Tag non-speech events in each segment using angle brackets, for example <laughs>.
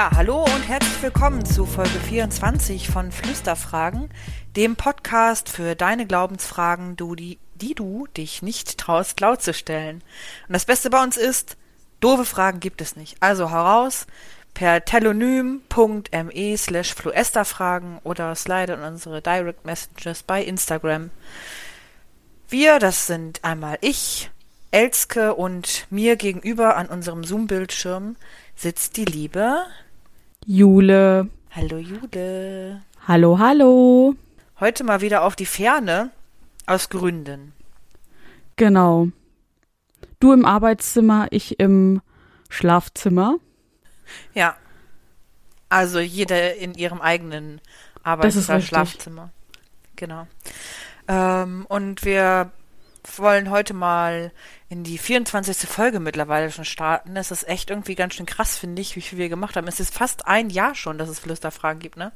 Ja, hallo und herzlich willkommen zu Folge 24 von Flüsterfragen, dem Podcast für deine Glaubensfragen, du, die, die du dich nicht traust, laut zu stellen. Und das Beste bei uns ist, doofe Fragen gibt es nicht. Also heraus per telonym.me slash fluesterfragen oder slide in unsere Direct Messages bei Instagram. Wir, das sind einmal ich, Elske und mir gegenüber an unserem Zoom-Bildschirm sitzt die liebe Jule. Hallo Jule. Hallo, hallo. Heute mal wieder auf die Ferne aus Gründen. Genau. Du im Arbeitszimmer, ich im Schlafzimmer. Ja. Also jeder in ihrem eigenen Arbeits- oder Schlafzimmer. Genau. Ähm, und wir wollen heute mal in die 24. Folge mittlerweile schon starten. Das ist echt irgendwie ganz schön krass, finde ich, wie viel wir gemacht haben. Es ist fast ein Jahr schon, dass es Flüsterfragen gibt, ne?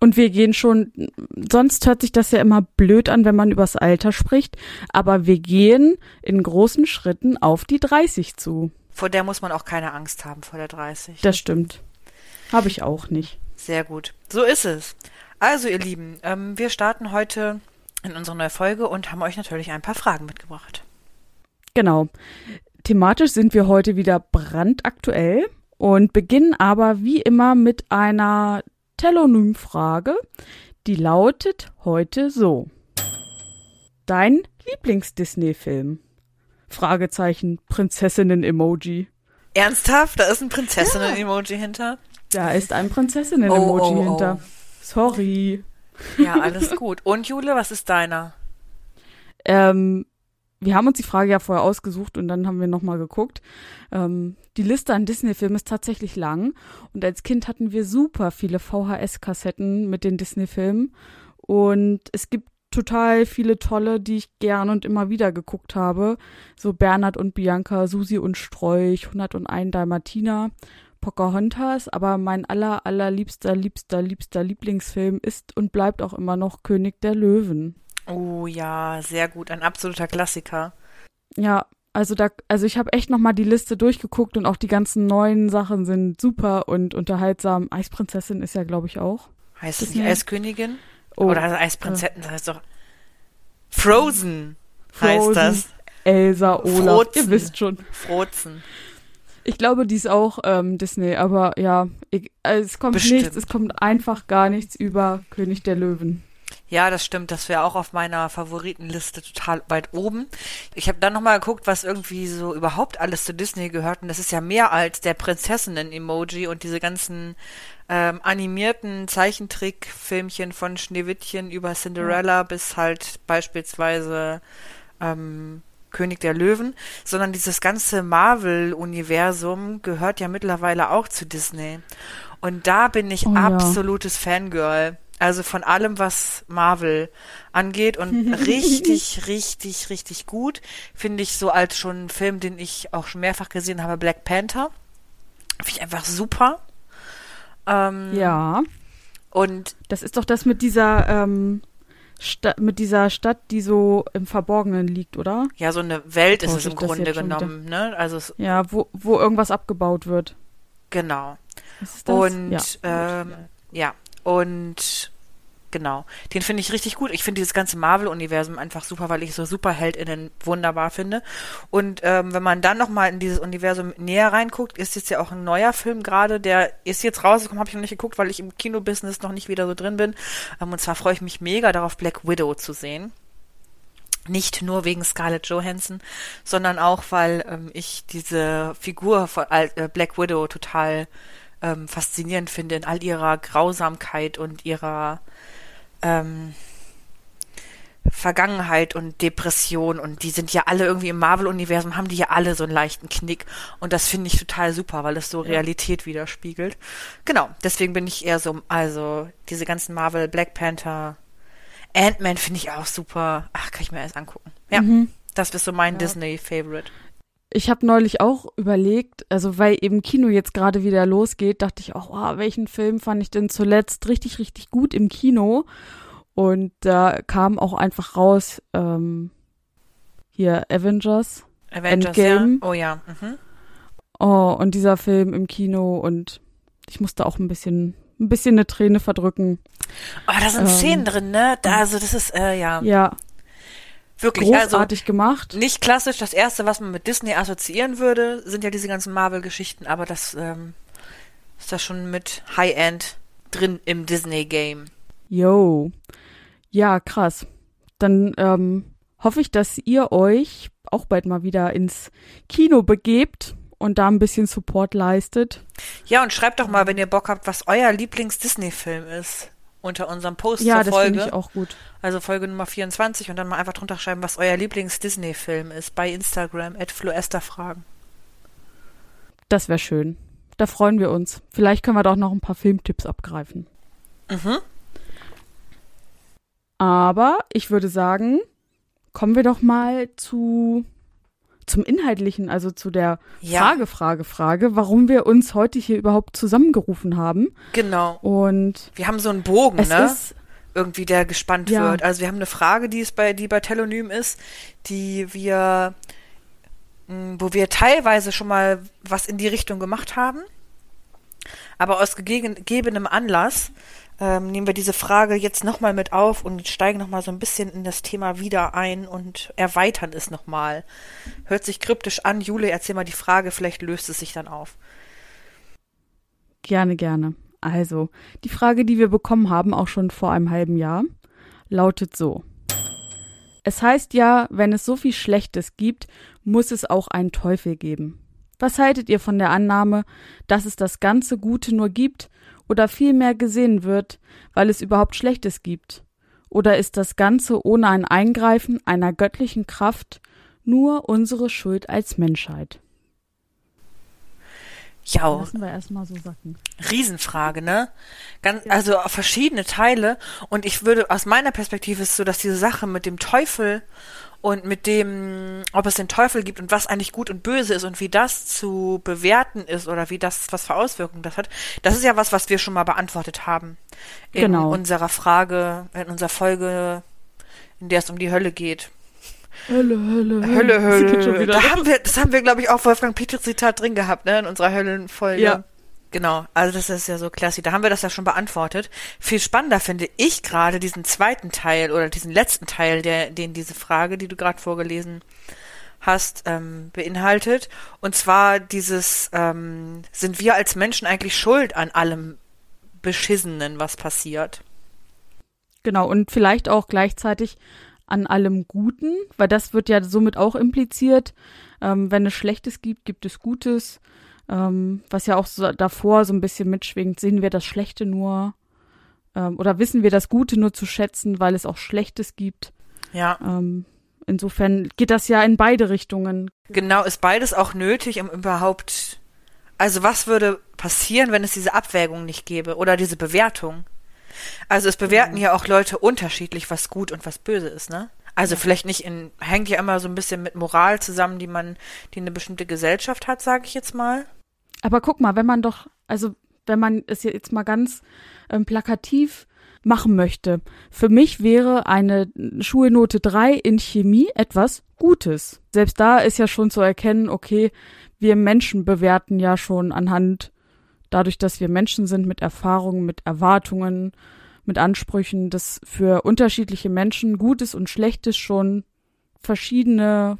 Und wir gehen schon, sonst hört sich das ja immer blöd an, wenn man übers Alter spricht, aber wir gehen in großen Schritten auf die 30 zu. Vor der muss man auch keine Angst haben, vor der 30. Das stimmt. Habe ich auch nicht. Sehr gut. So ist es. Also, ihr Lieben, ähm, wir starten heute in unsere neue Folge und haben euch natürlich ein paar Fragen mitgebracht. Genau. Thematisch sind wir heute wieder brandaktuell und beginnen aber wie immer mit einer Telonym-Frage, die lautet heute so. Dein Lieblings-Disney-Film? Fragezeichen, Prinzessinnen-Emoji. Ernsthaft? Da ist ein Prinzessinnen-Emoji ja. hinter? Da ist ein Prinzessinnen-Emoji oh, oh, oh. hinter. Sorry. Ja, alles gut. Und Jule, was ist deiner? Ähm, wir haben uns die Frage ja vorher ausgesucht und dann haben wir nochmal geguckt. Ähm, die Liste an Disney-Filmen ist tatsächlich lang und als Kind hatten wir super viele VHS-Kassetten mit den Disney-Filmen und es gibt total viele tolle, die ich gern und immer wieder geguckt habe. So Bernhard und Bianca, Susi und Strolch, 101 Dalmatiner, Pocahontas, aber mein aller, allerliebster, liebster, liebster Lieblingsfilm ist und bleibt auch immer noch König der Löwen. Oh ja, sehr gut, ein absoluter Klassiker. Ja, also da, also ich habe echt nochmal die Liste durchgeguckt und auch die ganzen neuen Sachen sind super und unterhaltsam. Eisprinzessin ist ja, glaube ich, auch. Heißt es die Eiskönigin? Oh, Oder also Eisprinzessin, das heißt doch Frozen, Frozen heißt das. Elsa, Olaf, Frozen. ihr wisst schon. Frozen. Ich glaube, die ist auch ähm, Disney, aber ja, ich, also es kommt Bestimmt. nichts, es kommt einfach gar nichts über König der Löwen. Ja, das stimmt. Das wäre auch auf meiner Favoritenliste total weit oben. Ich habe dann nochmal geguckt, was irgendwie so überhaupt alles zu Disney gehört. Und das ist ja mehr als der Prinzessinnen-Emoji und diese ganzen ähm, animierten Zeichentrickfilmchen von Schneewittchen über Cinderella ja. bis halt beispielsweise ähm, König der Löwen, sondern dieses ganze Marvel-Universum gehört ja mittlerweile auch zu Disney. Und da bin ich oh, absolutes ja. Fangirl. Also von allem, was Marvel angeht und <laughs> richtig, richtig, richtig gut. Finde ich so als schon ein Film, den ich auch schon mehrfach gesehen habe, Black Panther. Finde ich einfach super. Ähm, ja. Und das ist doch das mit dieser ähm, Stadt, mit dieser Stadt, die so im Verborgenen liegt, oder? Ja, so eine Welt ist es im Grunde genommen, ne? Also es, ja, wo, wo irgendwas abgebaut wird. Genau. Und ja. Ähm, ja, und genau, den finde ich richtig gut. Ich finde dieses ganze Marvel-Universum einfach super, weil ich so SuperheldInnen wunderbar finde. Und ähm, wenn man dann nochmal in dieses Universum näher reinguckt, ist jetzt ja auch ein neuer Film gerade, der ist jetzt rausgekommen, habe ich noch nicht geguckt, weil ich im Kinobusiness noch nicht wieder so drin bin. Ähm, und zwar freue ich mich mega darauf, Black Widow zu sehen. Nicht nur wegen Scarlett Johansson, sondern auch, weil ähm, ich diese Figur von äh, Black Widow total ähm, faszinierend finde in all ihrer Grausamkeit und ihrer ähm, Vergangenheit und Depression und die sind ja alle irgendwie im Marvel-Universum, haben die ja alle so einen leichten Knick und das finde ich total super, weil es so ja. Realität widerspiegelt. Genau, deswegen bin ich eher so, also diese ganzen Marvel, Black Panther, Ant-Man finde ich auch super. Ach, kann ich mir erst angucken. Ja, mhm. das ist so mein ja. Disney-Favorite ich habe neulich auch überlegt, also weil eben Kino jetzt gerade wieder losgeht, dachte ich auch, oh, welchen Film fand ich denn zuletzt richtig, richtig gut im Kino? Und da kam auch einfach raus, ähm, hier Avengers. Avengers, Endgame. ja. Oh ja. Mhm. Oh, und dieser Film im Kino und ich musste auch ein bisschen, ein bisschen eine Träne verdrücken. Oh, da sind Ähm, Szenen drin, ne? Da, also das ist, äh, ja, Ja, wirklich, also großartig gemacht. nicht klassisch. Das erste, was man mit Disney assoziieren würde, sind ja diese ganzen Marvel-Geschichten, aber das ähm, ist da schon mit High-End drin im Disney-Game. Yo. Ja, krass. Dann ähm, hoffe ich, dass ihr euch auch bald mal wieder ins Kino begebt und da ein bisschen Support leistet. Ja, und schreibt doch mal, wenn ihr Bock habt, was euer Lieblings-Disney-Film ist. Unter unserem Post Ja, zur das finde Folge. ich auch gut. Also Folge Nummer 24 und dann mal einfach drunter schreiben, was euer Lieblings-Disney-Film ist. Bei Instagram, at fragen. Das wäre schön. Da freuen wir uns. Vielleicht können wir doch noch ein paar Filmtipps abgreifen. Mhm. Aber ich würde sagen, kommen wir doch mal zu zum Inhaltlichen, also zu der Ja, Frage, Frage, Frage, warum wir uns heute hier überhaupt zusammengerufen haben. genau. Und Wir haben so einen Bogen, es ne? ist irgendwie, der gespannt Ja. wird. Also wir haben eine Frage, die ist bei, die bei Telonym ist, die wir, mh, wo wir teilweise schon mal was in die Richtung gemacht haben. Aber aus gegebenem Anlass ähm, nehmen wir diese Frage jetzt nochmal mit auf und steigen nochmal so ein bisschen in das Thema wieder ein und erweitern es nochmal. Hört sich kryptisch an. Jule, erzähl mal die Frage, vielleicht löst es sich dann auf. Gerne, gerne. Also, die Frage, die wir bekommen haben, auch schon vor einem halben Jahr, lautet so. Es heißt ja, wenn es so viel Schlechtes gibt, muss es auch einen Teufel geben. Was haltet ihr von der Annahme, dass es das ganze Gute nur gibt oder vielmehr gesehen wird, weil es überhaupt Schlechtes gibt? Oder ist das Ganze ohne ein Eingreifen einer göttlichen Kraft nur unsere Schuld als Menschheit? Ja, Lassen wir erstmal so sacken. Riesenfrage, ne? Ganz, also auf verschiedene Teile. Und ich würde, aus meiner Perspektive ist es so, dass diese Sache mit dem Teufel und mit dem, ob es den Teufel gibt und was eigentlich gut und böse ist und wie das zu bewerten ist oder wie das, was für Auswirkungen das hat, das ist ja was, was wir schon mal beantwortet haben. In Genau. unserer Frage, in unserer Folge, in der es um die Hölle geht. Hölle, Hölle, Hölle, Hölle. wieder Da haben wir, das haben wir, glaube ich, auch Wolfgang Peters Zitat drin gehabt, ne, in unserer Höllenfolge. Ja. Genau, also das ist ja so klassisch. Da haben wir das ja schon beantwortet. Viel spannender finde ich gerade diesen zweiten Teil oder diesen letzten Teil, der, den diese Frage, die du gerade vorgelesen hast, ähm, beinhaltet. Und zwar dieses, ähm, sind wir als Menschen eigentlich schuld an allem Beschissenen, was passiert? Genau, und vielleicht auch gleichzeitig an allem Guten, weil das wird ja somit auch impliziert. Ähm, wenn es Schlechtes gibt, gibt es Gutes. Ähm, was ja auch so davor so ein bisschen mitschwingt, sehen wir das Schlechte nur ähm, oder wissen wir das Gute nur zu schätzen, weil es auch Schlechtes gibt. Ja. Ähm, insofern geht das ja in beide Richtungen. Genau, ist beides auch nötig, um überhaupt. Also was würde passieren, wenn es diese Abwägung nicht gäbe oder diese Bewertung? Also es bewerten ja auch Leute unterschiedlich, was gut und was böse ist, ne? Also vielleicht nicht in, hängt ja immer so ein bisschen mit Moral zusammen, die man, die eine bestimmte Gesellschaft hat, sage ich jetzt mal. Aber guck mal, wenn man doch, also wenn man es jetzt mal ganz ähm, plakativ machen möchte, für mich wäre eine Schulnote 3 in Chemie etwas Gutes. Selbst da ist ja schon zu erkennen, okay, wir Menschen bewerten ja schon anhand dadurch, dass wir Menschen sind mit Erfahrungen, mit Erwartungen, mit Ansprüchen, dass für unterschiedliche Menschen Gutes und Schlechtes schon verschiedene,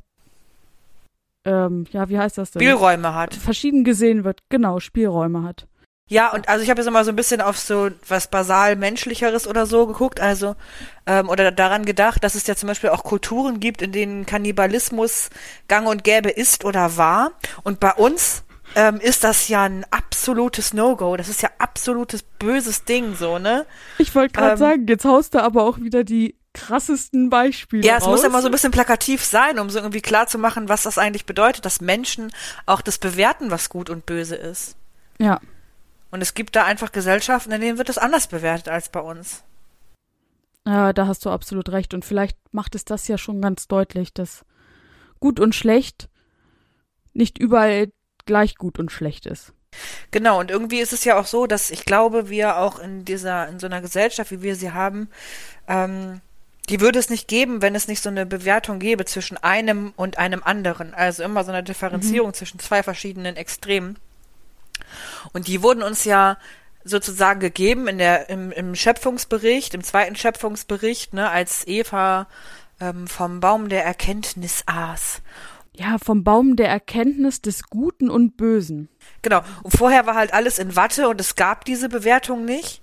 ähm, ja, wie heißt das denn? Spielräume hat. verschieden gesehen wird, genau, Spielräume hat. Ja, und also ich habe jetzt immer so ein bisschen auf so was basal menschlicheres oder so geguckt, also ähm, oder daran gedacht, dass es ja zum Beispiel auch Kulturen gibt, in denen Kannibalismus gang und gäbe ist oder war. Und bei uns ähm, ist das ja ein absolutes No-Go. Das ist ja absolutes böses Ding, so, ne? Ich wollte gerade Ähm, sagen, jetzt haust du aber auch wieder die krassesten Beispiele Ja, es raus. muss immer so ein bisschen plakativ sein, um so irgendwie klar zu machen, was das eigentlich bedeutet, dass Menschen auch das bewerten, was gut und böse ist. Ja, Und es gibt da einfach Gesellschaften, in denen wird das anders bewertet als bei uns. äh, da hast du absolut recht. Und vielleicht macht es das ja schon ganz deutlich, dass gut und schlecht nicht überall gleich gut und schlecht ist. Genau, und irgendwie ist es ja auch so, dass ich glaube, wir auch in dieser, in so einer Gesellschaft, wie wir sie haben, ähm, die würde es nicht geben, wenn es nicht so eine Bewertung gäbe zwischen einem und einem anderen. Also immer so eine Differenzierung zwischen zwei verschiedenen Extremen. Und die wurden uns ja sozusagen gegeben in der, im, im Schöpfungsbericht, im zweiten Schöpfungsbericht, ne, als Eva ähm, vom Baum der Erkenntnis aß. Ja, vom Baum der Erkenntnis des Guten und Bösen. Genau. Und vorher war halt alles in Watte und es gab diese Bewertung nicht.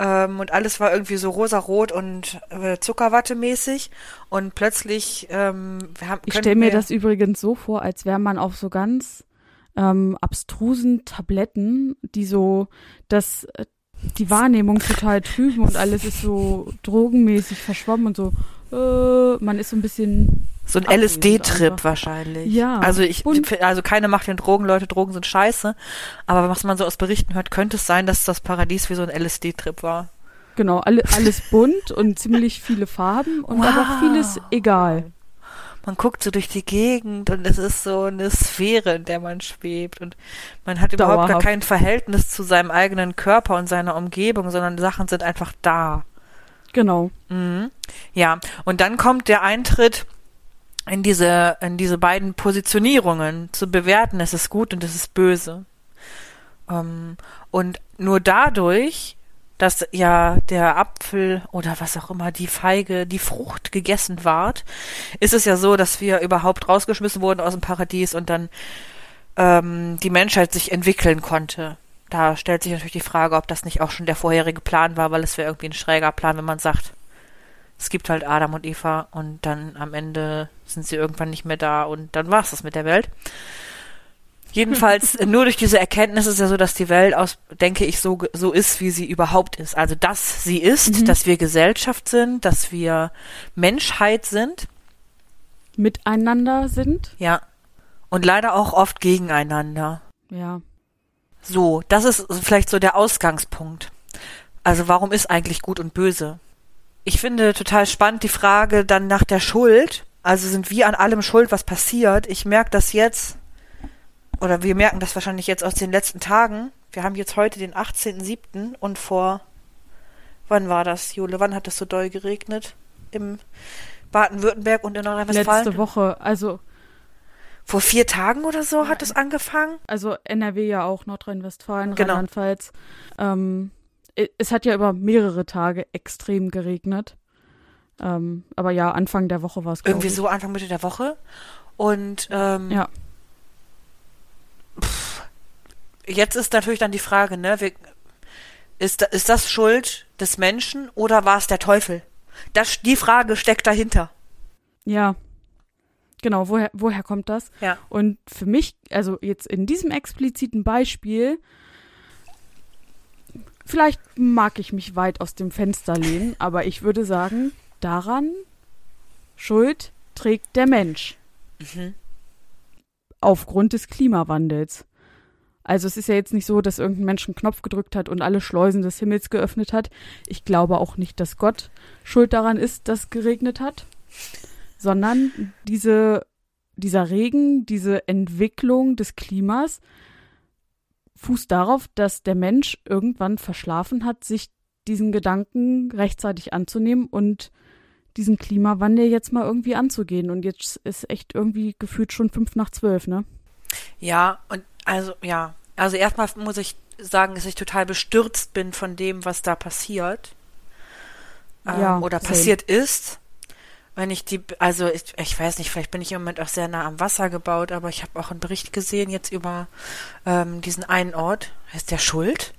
Ähm, und alles war irgendwie so rosarot und äh, Zuckerwatte mäßig. Und plötzlich ähm, wir haben, Ich stelle mir das übrigens so vor, als wäre man auf so ganz ähm, abstrusen Tabletten, die so das äh, die Wahrnehmung total trüben und alles ist so drogenmäßig verschwommen und so. Äh, man ist so ein bisschen so ein LSD-Trip wahrscheinlich. Ja. Also ich, also keine macht den Drogen, Leute, Drogen sind scheiße. Aber was man so aus Berichten hört, könnte es sein, dass das Paradies wie so ein LSD-Trip war. Genau, alle, alles bunt und ziemlich viele Farben und wow. aber vieles egal. Man guckt so durch die Gegend und es ist so eine Sphäre, in der man schwebt und man hat überhaupt Dauerhaft. gar kein Verhältnis zu seinem eigenen Körper und seiner Umgebung, sondern Sachen sind einfach da. Genau. Mhm. Ja, und dann kommt der Eintritt in diese, in diese beiden Positionierungen zu bewerten, es ist gut und es ist böse. Ähm, und nur dadurch, dass ja der Apfel oder was auch immer, die Feige, die Frucht gegessen ward, ist es ja so, dass wir überhaupt rausgeschmissen wurden aus dem Paradies und dann ähm, die Menschheit sich entwickeln konnte. Da stellt sich natürlich die Frage, ob das nicht auch schon der vorherige Plan war, weil es wäre irgendwie ein schräger Plan, wenn man sagt, es gibt halt Adam und Eva und dann am Ende sind sie irgendwann nicht mehr da und dann war es das mit der Welt. Jedenfalls <laughs> nur durch diese Erkenntnis ist ja so, dass die Welt aus, denke ich, so, so ist, wie sie überhaupt ist. Also, dass sie ist, Mhm. dass wir Gesellschaft sind, dass wir Menschheit sind, Miteinander sind. ja. Und leider auch oft gegeneinander. Ja. So, das ist vielleicht so der Ausgangspunkt. Also warum ist eigentlich gut und böse? Ich finde total spannend die Frage dann nach der Schuld. Also sind wir an allem schuld, was passiert? Ich merke das jetzt, oder wir merken das wahrscheinlich jetzt aus den letzten Tagen. Wir haben jetzt heute den 18.07. und vor, wann war das, Jule? Wann hat es so doll geregnet? Im Baden-Württemberg und in Nordrhein-Westfalen? Letzte Woche, also Vor vier Tagen oder so hat es angefangen? also NRW ja auch, Nordrhein-Westfalen, Genau. Rheinland-Pfalz. Ähm, es hat ja über mehrere Tage extrem geregnet. Ähm, aber ja, Anfang der Woche war es Irgendwie ich. so Anfang Mitte der Woche. Und ähm, Ja. pff, jetzt ist natürlich dann die Frage, ne, wir, ist, ist das Schuld des Menschen oder war es der Teufel? Das, die Frage steckt dahinter. Ja. Genau, woher, woher kommt das? Ja. Und für mich, also jetzt in diesem expliziten Beispiel, vielleicht mag ich mich weit aus dem Fenster lehnen, <laughs> aber ich würde sagen, daran Schuld trägt der Mensch Mhm. aufgrund des Klimawandels. Also es ist ja jetzt nicht so, dass irgendein Mensch einen Knopf gedrückt hat und alle Schleusen des Himmels geöffnet hat. Ich glaube auch nicht, dass Gott schuld daran ist, dass geregnet hat, sondern diese, dieser Regen, diese Entwicklung des Klimas fußt darauf, dass der Mensch irgendwann verschlafen hat, sich diesen Gedanken rechtzeitig anzunehmen und diesen Klimawandel jetzt mal irgendwie anzugehen. Und jetzt ist echt irgendwie gefühlt schon fünf nach zwölf, ne? Ja, und also, ja. Also erstmal muss ich sagen, dass ich total bestürzt bin von dem, was da passiert. Ähm, Ja, oder same. passiert ist. Wenn ich die, also ich, ich weiß nicht, vielleicht bin ich im Moment auch sehr nah am Wasser gebaut, aber ich habe auch einen Bericht gesehen jetzt über ähm, diesen einen Ort. Heißt der Schuld?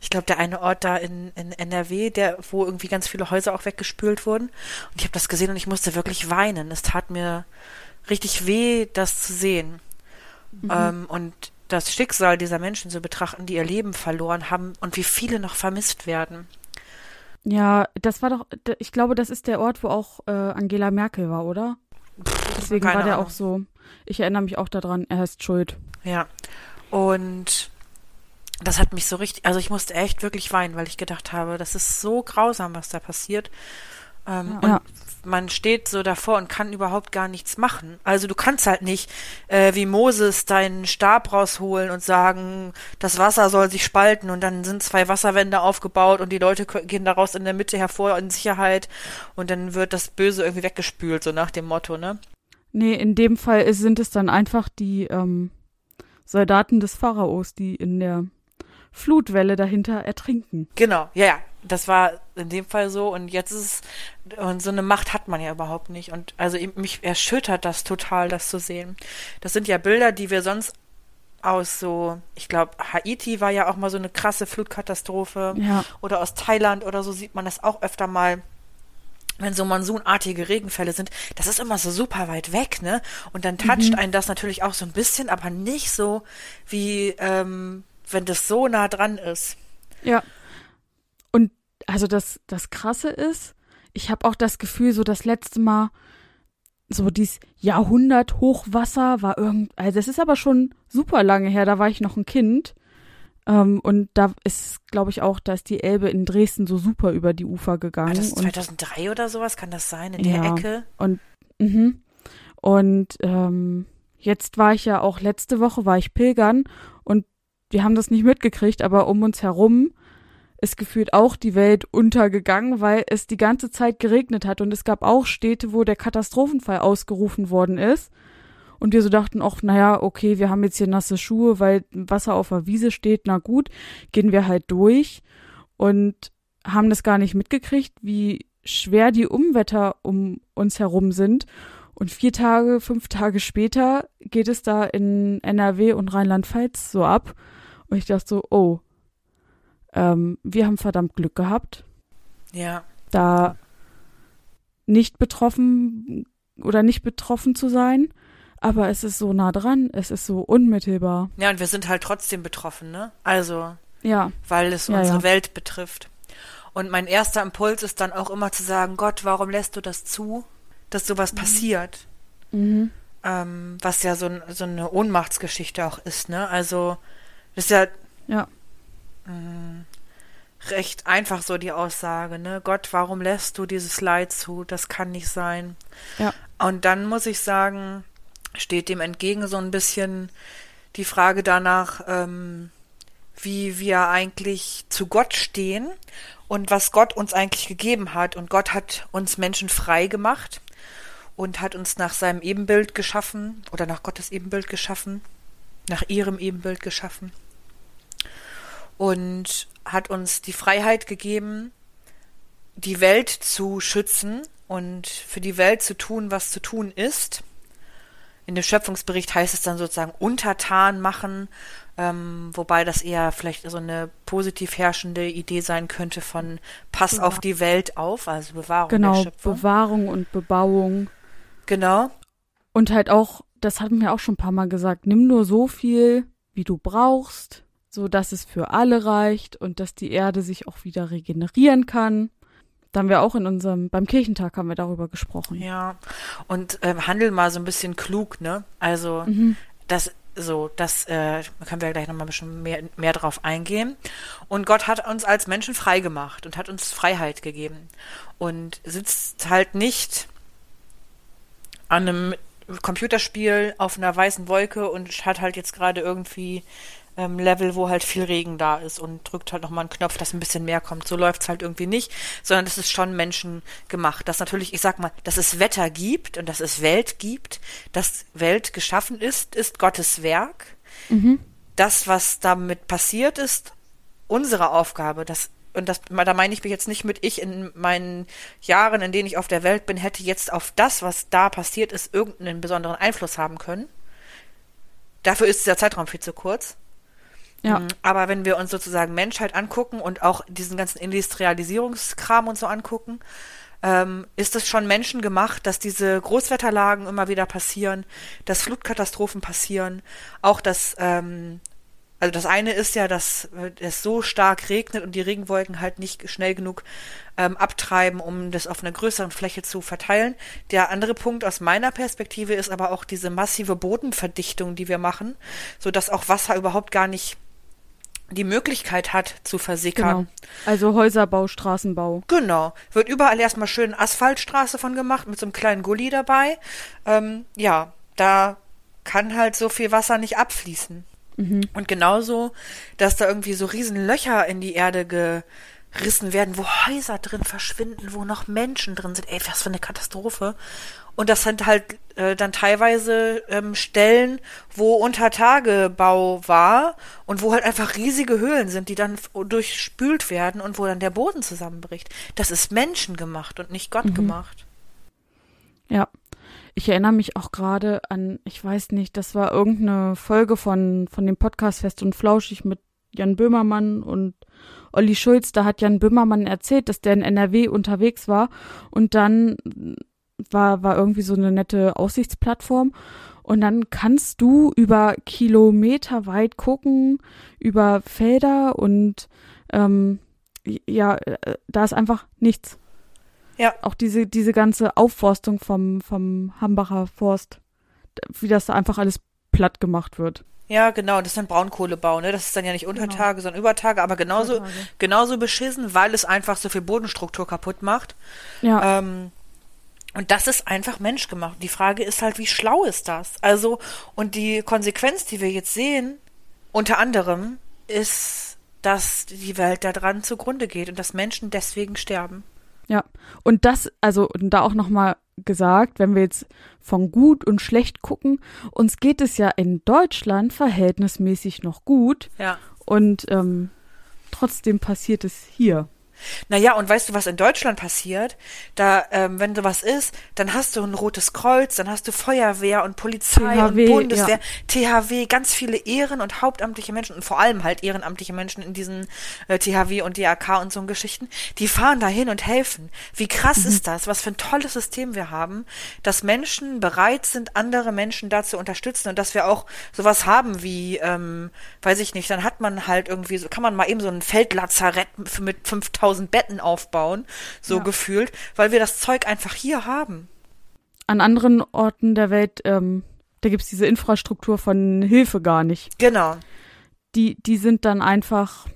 Ich glaube, der eine Ort da in, in NRW, der, wo irgendwie ganz viele Häuser auch weggespült wurden. Und ich habe das gesehen und ich musste wirklich weinen. Es tat mir richtig weh, das zu sehen. Ähm, und das Schicksal dieser Menschen zu betrachten, die ihr Leben verloren haben und wie viele noch vermisst werden. Ja, das war doch, ich glaube, das ist der Ort, wo auch äh, Angela Merkel war, oder? Deswegen keine war der Ahnung. auch so. Ich erinnere mich auch daran, er heißt Schuld. Ja. Und das hat mich so richtig, also ich musste echt wirklich weinen, weil ich gedacht habe, das ist so grausam, was da passiert. Ähm, Ja. Und man steht so davor und kann überhaupt gar nichts machen. Also du kannst halt nicht äh, wie Moses deinen Stab rausholen und sagen, das Wasser soll sich spalten und dann sind zwei Wasserwände aufgebaut und die Leute gehen daraus in der Mitte hervor in Sicherheit und dann wird das Böse irgendwie weggespült, so nach dem Motto, ne? Nee, in dem Fall ist- sind es dann einfach die, ähm, Soldaten des Pharaos, die in der Flutwelle dahinter ertrinken. Genau, ja, ja. Das war in dem Fall so und jetzt ist es, und so eine Macht hat man ja überhaupt nicht. Und also mich erschüttert das total, das zu sehen. Das sind ja Bilder, die wir sonst aus so, ich glaube, Haiti war ja auch mal so eine krasse Flutkatastrophe. Ja. Oder aus Thailand oder so sieht man das auch öfter mal wenn so monsunartige Regenfälle sind, das ist immer so super weit weg, ne? Und dann toucht Mhm. einen das natürlich auch so ein bisschen, aber nicht so, wie ähm, wenn das so nah dran ist. Ja. Und also das, das Krasse ist, ich habe auch das Gefühl, so das letzte Mal, so dieses Jahrhundert Hochwasser war irgend, also das ist aber schon super lange her, da war ich noch ein Kind. Ähm, und da ist, glaube ich, auch, da ist die Elbe in Dresden so super über die Ufer gegangen. das und 2003 oder sowas? Kann das sein? In der Ja. Ecke? Mhm. Und ähm, jetzt war ich ja auch letzte Woche war ich pilgern und wir haben das nicht mitgekriegt, aber um uns herum ist gefühlt auch die Welt untergegangen, weil es die ganze Zeit geregnet hat und es gab auch Städte, wo der Katastrophenfall ausgerufen worden ist. Und wir so dachten auch, naja, okay, wir haben jetzt hier nasse Schuhe, weil Wasser auf der Wiese steht, na gut, gehen wir halt durch und haben das gar nicht mitgekriegt, wie schwer die Umwetter um uns herum sind. Und vier Tage, fünf Tage später geht es da in NRW und Rheinland-Pfalz so ab. Und ich dachte so, oh, ähm, wir haben verdammt Glück gehabt, Ja. da nicht betroffen oder nicht betroffen zu sein. Aber es ist so nah dran, es ist so unmittelbar. Ja, und wir sind halt trotzdem betroffen, ne? Also, Ja, weil es Ja, unsere ja. Welt betrifft. Und mein erster Impuls ist dann auch immer zu sagen, Gott, warum lässt du das zu, dass sowas passiert? mhm. Ähm, was ja so, so eine Ohnmachtsgeschichte auch ist, ne? Also, das ist ja ja, mh, recht einfach so die Aussage, ne? Gott, warum lässt du dieses Leid zu? Das kann nicht sein. ja, Und dann muss ich sagen, steht dem entgegen so ein bisschen die Frage danach, ähm, wie wir eigentlich zu Gott stehen und was Gott uns eigentlich gegeben hat. Und Gott hat uns Menschen frei gemacht und hat uns nach seinem Ebenbild geschaffen oder nach Gottes Ebenbild geschaffen, nach ihrem Ebenbild geschaffen und hat uns die Freiheit gegeben, die Welt zu schützen und für die Welt zu tun, was zu tun ist. In dem Schöpfungsbericht heißt es dann sozusagen untertan machen, ähm, wobei das eher vielleicht so eine positiv herrschende Idee sein könnte von Pass Ja. auf die Welt auf, also Bewahrung der genau, Schöpfung. Bewahrung und Bebauung. genau, Und halt auch, das hatten wir auch schon ein paar Mal gesagt, nimm nur so viel, wie du brauchst, so dass es für alle reicht und dass die Erde sich auch wieder regenerieren kann. Da haben wir auch in unserem, beim Kirchentag haben wir darüber gesprochen. ja. Und ähm, handel mal so ein bisschen klug, ne? Also Mhm. das so, das äh, da können wir gleich nochmal ein bisschen mehr, mehr drauf eingehen. Und Gott hat uns als Menschen frei gemacht und hat uns Freiheit gegeben. Und sitzt halt nicht an einem Computerspiel auf einer weißen Wolke und hat halt jetzt gerade irgendwie ähm, Level, wo halt viel Regen da ist und drückt halt nochmal einen Knopf, dass ein bisschen mehr kommt. So läuft's halt irgendwie nicht, sondern es ist schon Menschen gemacht. Dass natürlich, ich sag mal, dass es Wetter gibt und dass es Welt gibt, dass Welt geschaffen ist, ist Gottes Werk. Mhm. Das, was damit passiert, ist unsere Aufgabe. Das, und das, da meine ich mich jetzt nicht mit ich in meinen Jahren, in denen ich auf der Welt bin, hätte jetzt auf das, was da passiert ist, irgendeinen besonderen Einfluss haben können. Dafür ist dieser Zeitraum viel zu kurz. Ja, Mm, Aber wenn wir uns sozusagen Menschheit angucken und auch diesen ganzen Industrialisierungskram und so angucken, ähm, ist es schon menschengemacht, dass diese Großwetterlagen immer wieder passieren, dass Flutkatastrophen passieren, auch dass, ähm, also das eine ist ja, dass äh, es so stark regnet und die Regenwolken halt nicht schnell genug ähm, abtreiben, um das auf einer größeren Fläche zu verteilen. Der andere Punkt aus meiner Perspektive ist aber auch diese massive Bodenverdichtung, die wir machen, so dass auch Wasser überhaupt gar nicht die Möglichkeit hat zu versickern. genau. Also Häuserbau, Straßenbau. Genau. Wird überall erstmal schön Asphaltstraße von gemacht, mit so einem kleinen Gully dabei. Ähm, ja, da kann halt so viel Wasser nicht abfließen. Mhm. Und genauso, dass da irgendwie so riesen Löcher in die Erde gerissen werden, wo Häuser drin verschwinden, wo noch Menschen drin sind. Ey, was für eine Katastrophe. Und das sind halt äh, dann teilweise ähm, Stellen, wo Untertagebau war und wo halt einfach riesige Höhlen sind, die dann durchspült werden und wo dann der Boden zusammenbricht. Das ist menschengemacht und nicht Gott mhm. gemacht. Ja. Ich erinnere mich auch gerade an, ich weiß nicht, das war irgendeine Folge von, von dem Podcast Fest und Flauschig mit Jan Böhmermann und Olli Schulz. Da hat Jan Böhmermann erzählt, dass der in NRW unterwegs war und dann war, war irgendwie so eine nette Aussichtsplattform. Und dann kannst du über Kilometer weit gucken, über Felder und ähm, ja, äh, da ist einfach nichts. Ja. Auch diese, diese ganze Aufforstung vom, vom Hambacher Forst, wie das da einfach alles platt gemacht wird. Ja, genau, das ist dann Braunkohlebau, ne? Das ist dann ja nicht Untertage, genau. sondern Übertage, aber genauso, Übertage. genauso beschissen, weil es einfach so viel Bodenstruktur kaputt macht. Ja. Ähm, und das ist einfach menschgemacht. Die Frage ist halt, wie schlau ist das? Also, und die Konsequenz, die wir jetzt sehen, unter anderem, ist, dass die Welt daran zugrunde geht und dass Menschen deswegen sterben. Ja, und das, also und da auch nochmal gesagt, wenn wir jetzt von gut und schlecht gucken, uns geht es ja in Deutschland verhältnismäßig noch gut. Ja. Und ähm, trotzdem passiert es hier. Naja, und weißt du, was in Deutschland passiert? Da, ähm, wenn sowas ist, dann hast du ein rotes Kreuz, dann hast du Feuerwehr und Polizei THW, und Bundeswehr, ja. THW, ganz viele Ehren- und hauptamtliche Menschen und vor allem halt ehrenamtliche Menschen in diesen äh, THW und DAK und so Geschichten, die fahren da hin und helfen. Wie krass mhm. ist das? Was für ein tolles System wir haben, dass Menschen bereit sind, andere Menschen da zu unterstützen und dass wir auch sowas haben wie, ähm, weiß ich nicht, dann hat man halt irgendwie so, kann man mal eben so ein Feldlazarett mit 5000 1000 Betten aufbauen, so ja. gefühlt, weil wir das Zeug einfach hier haben. An anderen Orten der Welt, ähm, da es diese Infrastruktur von Hilfe gar nicht. Genau. Die, die sind dann einfach.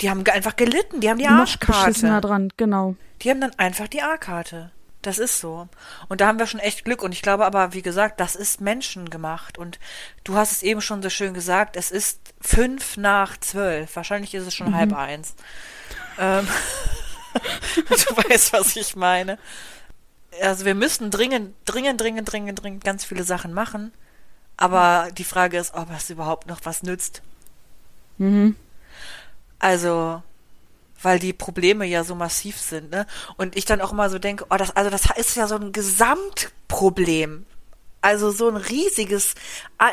Die haben einfach gelitten, die haben die Arschkarte. Noch dran, genau. Die haben dann einfach die A-Karte. Das ist so. Und da haben wir schon echt Glück. Und ich glaube aber, wie gesagt, das ist menschengemacht. Und du hast es eben schon so schön gesagt, es ist fünf nach zwölf. Wahrscheinlich ist es schon mhm. halb eins. Ähm, <laughs> du weißt, was ich meine. Also wir müssen dringend, dringend, dringend, dringend, dringend ganz viele Sachen machen. Aber die Frage ist, ob es überhaupt noch was nützt. Mhm. Also, weil die Probleme ja so massiv sind, ne? Und ich dann auch immer so denke, oh, das, also das ist ja so ein Gesamtproblem. Also so ein riesiges,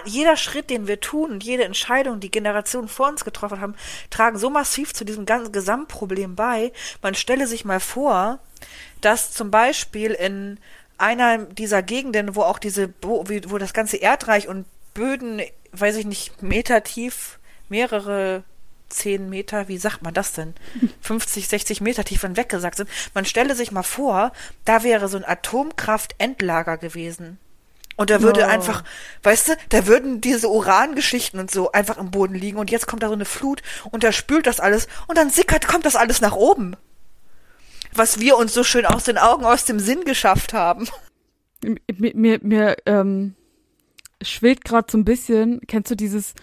jeder Schritt, den wir tun und jede Entscheidung, die Generationen vor uns getroffen haben, tragen so massiv zu diesem ganzen Gesamtproblem bei. Man stelle sich mal vor, dass zum Beispiel in einer dieser Gegenden, wo auch diese, wo, wo das ganze Erdreich und Böden, weiß ich nicht, Meter tief, mehrere zehn Meter, wie sagt man das denn? <laughs> 50, 60 Meter tief und weggesagt sind. Man stelle sich mal vor, da wäre so ein Atomkraftendlager gewesen. Und da würde oh. einfach, weißt du, da würden diese Urangeschichten und so einfach im Boden liegen und jetzt kommt da so eine Flut und da spült das alles und dann sickert, kommt das alles nach oben. Was wir uns so schön aus den Augen, aus dem Sinn geschafft haben. Mir, mir, mir ähm, schwillt gerade so ein bisschen, kennst du dieses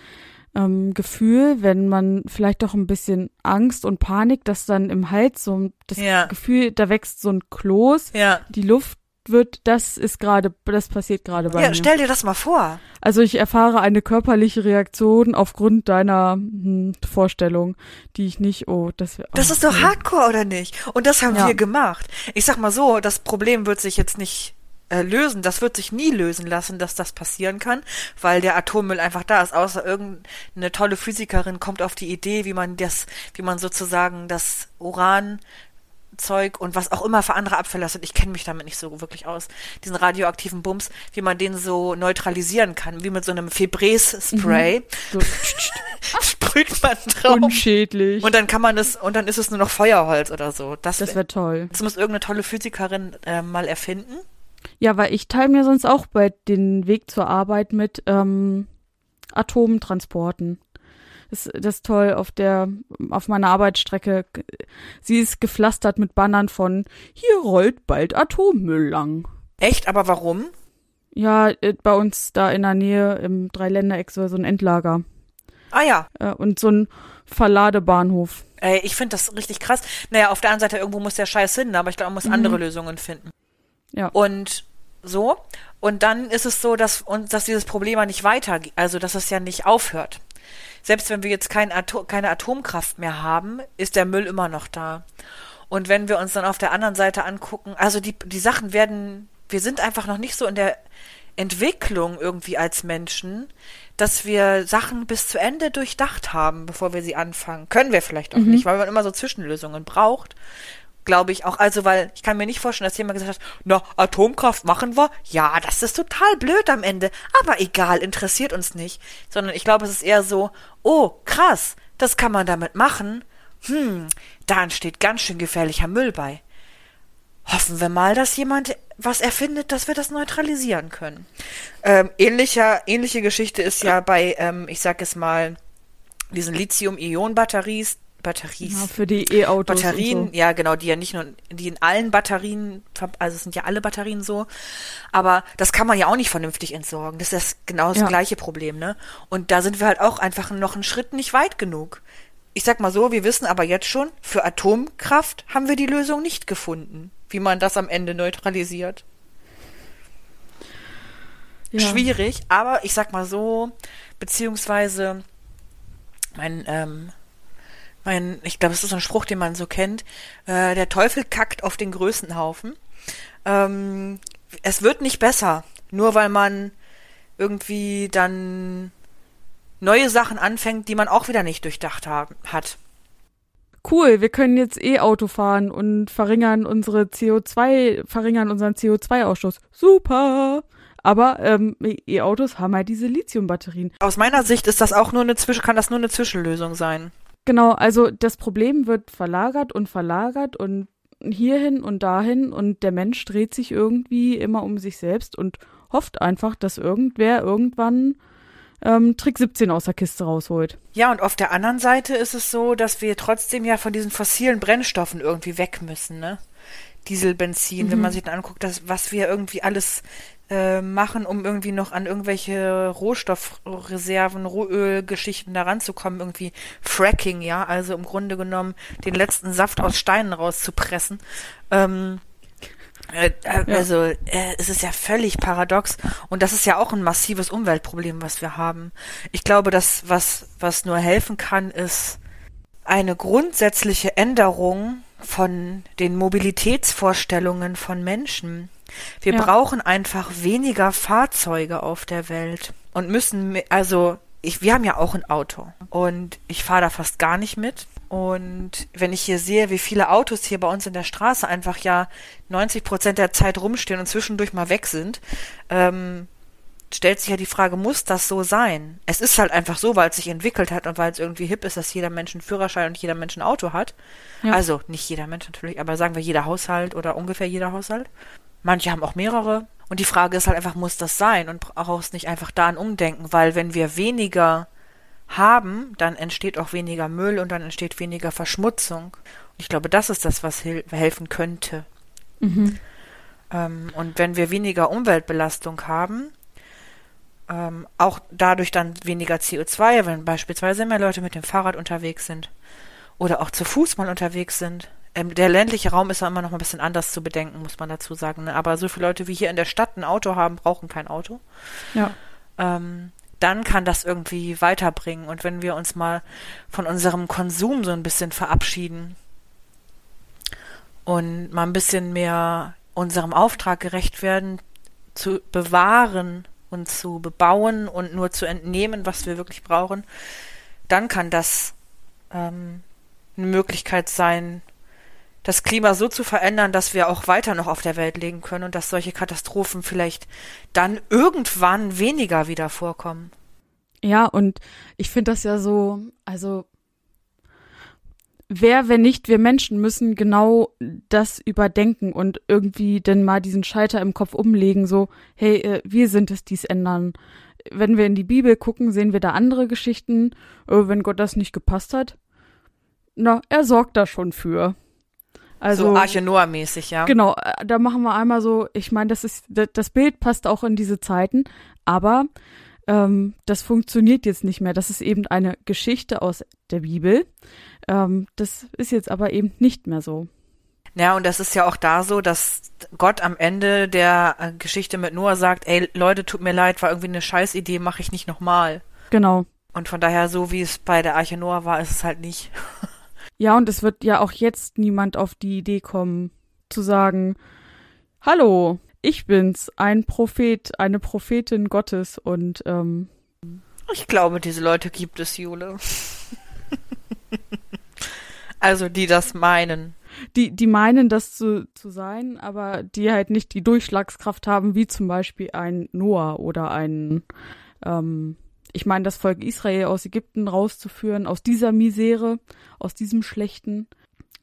ähm, Gefühl, wenn man vielleicht doch ein bisschen Angst und Panik, dass dann im Hals so das ja. Gefühl, da wächst so ein Kloß, ja. die Luft wird, das ist gerade, das passiert gerade bei ja, mir. Ja, stell dir das mal vor. Also ich erfahre eine körperliche Reaktion aufgrund deiner hm, Vorstellung, die ich nicht, oh, das wäre. Das ist doch Hardcore, oder nicht? Und das haben ja. wir gemacht. Ich sag mal so, das Problem wird sich jetzt nicht äh, lösen. Das wird sich nie lösen lassen, dass das passieren kann, weil der Atommüll einfach da ist. Außer irgendeine tolle Physikerin kommt auf die Idee, wie man das, wie man sozusagen das Uran Zeug und was auch immer für andere Abfälle sind. Ich kenne mich damit nicht so wirklich aus. Diesen radioaktiven Bums, wie man den so neutralisieren kann, wie mit so einem Febreze-Spray. Mhm. So. <laughs> Sprüht man drauf. Unschädlich. Und dann kann man es, und dann ist es nur noch Feuerholz oder so. Das, das wäre toll. Das muss irgendeine tolle Physikerin äh, mal erfinden. Ja, weil ich teile mir sonst auch bei den Weg zur Arbeit mit ähm, Atomtransporten. Das, das ist toll auf der, auf meiner Arbeitsstrecke. Sie ist gepflastert mit Bannern von, hier rollt bald Atommüll lang. Echt? Aber warum? Ja, äh, bei uns da in der Nähe im Dreiländereck so ein Endlager. Ah ja. Äh, und so ein Verladebahnhof. Ey, ich finde das richtig krass. Naja, auf der anderen Seite irgendwo muss der Scheiß hin, aber ich glaube, man muss mhm. andere Lösungen finden. Ja. Und So. Und dann ist es so, dass uns, dass dieses Problem ja nicht weiter, also dass es ja nicht aufhört. Selbst wenn wir jetzt kein Atom, keine Atomkraft mehr haben, ist der Müll immer noch da. Und wenn wir uns dann auf der anderen Seite angucken, also die, die Sachen werden, wir sind einfach noch nicht so in der Entwicklung irgendwie als Menschen, dass wir Sachen bis zu Ende durchdacht haben, bevor wir sie anfangen. Können wir vielleicht auch mhm. nicht, weil man immer so Zwischenlösungen braucht glaube ich auch. Also, weil ich kann mir nicht vorstellen, dass jemand gesagt hat, na, Atomkraft machen wir? Ja, das ist total blöd am Ende. Aber egal, interessiert uns nicht. Sondern ich glaube, es ist eher so, oh, krass, das kann man damit machen. Hm, da entsteht ganz schön gefährlicher Müll bei. Hoffen wir mal, dass jemand was erfindet, dass wir das neutralisieren können. Ähm, ähnlicher, ähnliche Geschichte ist ja bei, ähm, ich sag es mal, diesen Lithium-Ionen-Batteries, Batteries. Ja, für die E-Autos. Batterien, so. ja genau, die ja nicht nur, die in allen Batterien, also es sind ja alle Batterien so, aber das kann man ja auch nicht vernünftig entsorgen. Das ist genau das ja. gleiche Problem, ne? Und da sind wir halt auch einfach noch einen Schritt nicht weit genug. Ich sag mal so, wir wissen aber jetzt schon, für Atomkraft haben wir die Lösung nicht gefunden, wie man das am Ende neutralisiert. Ja. Schwierig, aber ich sag mal so, beziehungsweise mein, ähm, mein, ich glaube, es ist so ein Spruch, den man so kennt, äh, der Teufel kackt auf den Größenhaufen. Ähm, es wird nicht besser, nur weil man irgendwie dann neue Sachen anfängt, die man auch wieder nicht durchdacht haben, hat. Cool, wir können jetzt E-Auto fahren und verringern unsere CO2, verringern unseren CO2-Ausstoß. Super! Aber ähm, E-Autos haben halt diese Lithium-Batterien. Aus meiner Sicht ist das auch nur eine Zwischen, kann das nur eine Zwischenlösung sein. Genau, also das Problem wird verlagert und verlagert und hierhin und dahin und der Mensch dreht sich irgendwie immer um sich selbst und hofft einfach, dass irgendwer irgendwann ähm, Trick 17 aus der Kiste rausholt. Ja, und auf der anderen Seite ist es so, dass wir trotzdem ja von diesen fossilen Brennstoffen irgendwie weg müssen, ne? Diesel, Benzin, mhm. wenn man sich dann anguckt, dass, was wir irgendwie alles äh, machen, um irgendwie noch an irgendwelche Rohstoffreserven, Rohölgeschichten da ranzukommen, irgendwie Fracking, ja, also im Grunde genommen den letzten Saft aus Steinen rauszupressen. Ähm, äh, äh, also äh, es ist ja völlig paradox und das ist ja auch ein massives Umweltproblem, was wir haben. Ich glaube, dass was was nur helfen kann, ist eine grundsätzliche Änderung von den Mobilitätsvorstellungen von Menschen. Wir ja. brauchen einfach weniger Fahrzeuge auf der Welt und müssen, also ich, wir haben ja auch ein Auto und ich fahre da fast gar nicht mit. Und wenn ich hier sehe, wie viele Autos hier bei uns in der Straße einfach ja 90 Prozent der Zeit rumstehen und zwischendurch mal weg sind, ähm, stellt sich ja die Frage, muss das so sein? Es ist halt einfach so, weil es sich entwickelt hat und weil es irgendwie hip ist, dass jeder Mensch einen Führerschein und jeder Mensch ein Auto hat. Ja. Also nicht jeder Mensch natürlich, aber sagen wir jeder Haushalt oder ungefähr jeder Haushalt. Manche haben auch mehrere. Und die Frage ist halt einfach, muss das sein? Und brauchst nicht einfach da ein Umdenken, weil wenn wir weniger haben, dann entsteht auch weniger Müll und dann entsteht weniger Verschmutzung. Und ich glaube, das ist das, was helfen könnte. Mhm. Ähm, und wenn wir weniger Umweltbelastung haben, ähm, auch dadurch dann weniger CO2, wenn beispielsweise mehr Leute mit dem Fahrrad unterwegs sind oder auch zu Fuß mal unterwegs sind, ähm, der ländliche Raum ist ja immer noch ein bisschen anders zu bedenken, muss man dazu sagen. Ne? Aber so viele Leute wie hier in der Stadt ein Auto haben, brauchen kein Auto. Ja. Ähm, dann kann das irgendwie weiterbringen. Und wenn wir uns mal von unserem Konsum so ein bisschen verabschieden und mal ein bisschen mehr unserem Auftrag gerecht werden, zu bewahren und zu bebauen und nur zu entnehmen, was wir wirklich brauchen, dann kann das ähm, eine Möglichkeit sein, das Klima so zu verändern, dass wir auch weiter noch auf der Welt leben können und dass solche Katastrophen vielleicht dann irgendwann weniger wieder vorkommen. Ja, und ich finde das ja so, also wer, wenn nicht wir Menschen, müssen genau das überdenken und irgendwie denn mal diesen Scheiter im Kopf umlegen, so, hey, äh, wir sind es, dies ändern. Wenn wir in die Bibel gucken, sehen wir da andere Geschichten, äh, wenn Gott das nicht gepasst hat. Na, er sorgt da schon für. Also, so Arche Noah-mäßig, ja. Genau, äh, da machen wir einmal so, ich meine, das ist, das Bild passt auch in diese Zeiten, aber ähm, das funktioniert jetzt nicht mehr. Das ist eben eine Geschichte aus der Bibel. Ähm, das ist jetzt aber eben nicht mehr so. Ja, und das ist ja auch da so, dass Gott am Ende der äh, Geschichte mit Noah sagt, ey Leute, tut mir leid, war irgendwie eine Scheißidee, mache ich nicht nochmal. Genau. Und von daher, so wie es bei der Arche Noah war, ist es halt nicht. <laughs> Ja, und es wird ja auch jetzt niemand auf die Idee kommen, zu sagen, hallo, ich bin's, ein Prophet, eine Prophetin Gottes und ähm, ich glaube, diese Leute gibt es, Jule. also die das meinen. Die, die meinen, das zu, zu sein, aber die halt nicht die Durchschlagskraft haben, wie zum Beispiel ein Noah oder ein ähm, ich meine, das Volk Israel aus Ägypten rauszuführen, aus dieser Misere, aus diesem Schlechten.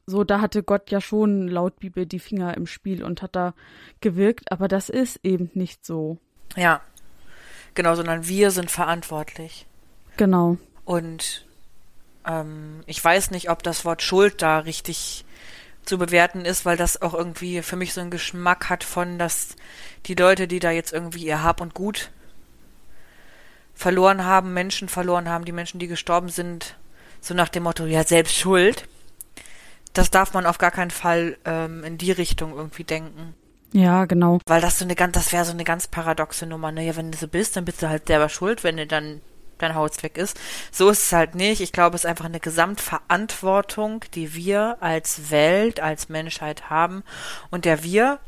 So, da hatte Gott ja schon laut Bibel die Finger im Spiel und hat da gewirkt, aber das ist eben nicht so. Ja, genau, sondern wir sind verantwortlich. Genau. Und ähm, ich weiß nicht, ob das Wort Schuld da richtig zu bewerten ist, weil das auch irgendwie für mich so einen Geschmack hat von, dass die Leute, die da jetzt irgendwie ihr Hab und Gut verloren haben, Menschen verloren haben, die Menschen, die gestorben sind, so nach dem Motto, ja, selbst schuld. Das darf man auf gar keinen Fall ähm, in die Richtung irgendwie denken. Ja, genau. Weil das so eine ganz, das wäre so eine ganz paradoxe Nummer. Ne? Ja, wenn du so bist, dann bist du halt selber schuld, wenn dir dann dein Haus weg ist. So ist es halt nicht. Ich glaube, es ist einfach eine Gesamtverantwortung, die wir als Welt, als Menschheit haben und der wir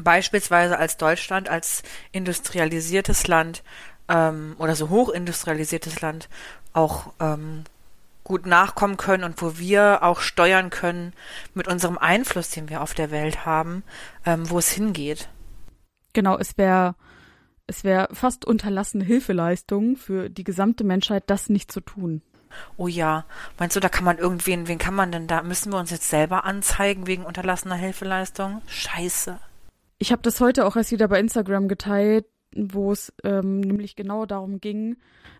beispielsweise als Deutschland, als industrialisiertes Land ähm, oder so hochindustrialisiertes Land auch ähm, gut nachkommen können und wo wir auch steuern können mit unserem Einfluss, den wir auf der Welt haben, ähm, wo es hingeht. Genau, es wäre es wäre fast unterlassene Hilfeleistung für die gesamte Menschheit, das nicht zu tun. Oh ja, meinst du, da kann man irgendwen, wen kann man denn da? Müssen wir uns jetzt selber anzeigen wegen unterlassener Hilfeleistung? Scheiße. Ich habe das heute auch erst wieder bei Instagram geteilt, wo es ähm, nämlich genau darum ging,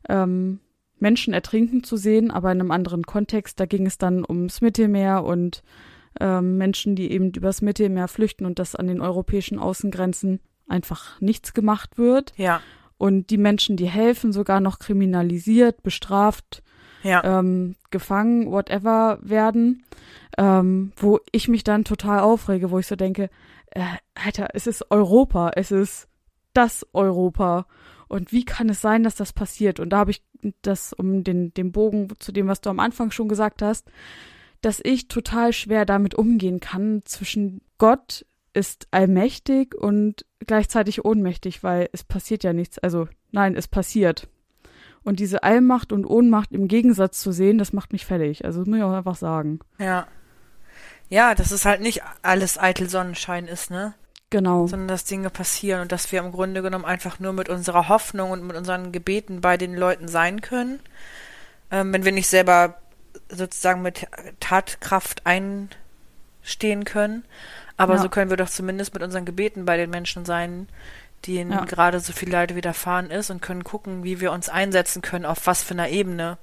ähm, Menschen ertrinken zu sehen, aber in einem anderen Kontext. Da ging es dann ums Mittelmeer und ähm, Menschen, die eben übers Mittelmeer flüchten und dass an den europäischen Außengrenzen einfach nichts gemacht wird. Ja. Und die Menschen, die helfen, sogar noch kriminalisiert, bestraft, ja. ähm, gefangen, whatever werden, ähm, wo ich mich dann total aufrege, wo ich so denke, äh, Alter, es ist Europa, es ist das Europa. Und wie kann es sein, dass das passiert? Und da habe ich das, um den, den Bogen zu dem, was du am Anfang schon gesagt hast, dass ich total schwer damit umgehen kann zwischen Gott ist allmächtig und gleichzeitig ohnmächtig, weil es passiert ja nichts. Also nein, es passiert. Und diese Allmacht und Ohnmacht im Gegensatz zu sehen, das macht mich fertig. Also das muss ich auch einfach sagen. Ja. Ja, dass es halt nicht alles eitel Sonnenschein ist, ne? Genau. Sondern dass Dinge passieren und dass wir im Grunde genommen einfach nur mit unserer Hoffnung und mit unseren Gebeten bei den Leuten sein können. Ähm, wenn wir nicht selber sozusagen mit Tatkraft einstehen können. Aber ja. so können wir doch zumindest mit unseren Gebeten bei den Menschen sein, denen ja. gerade so viel Leid widerfahren ist und können gucken, wie wir uns einsetzen können, auf was für einer Ebene.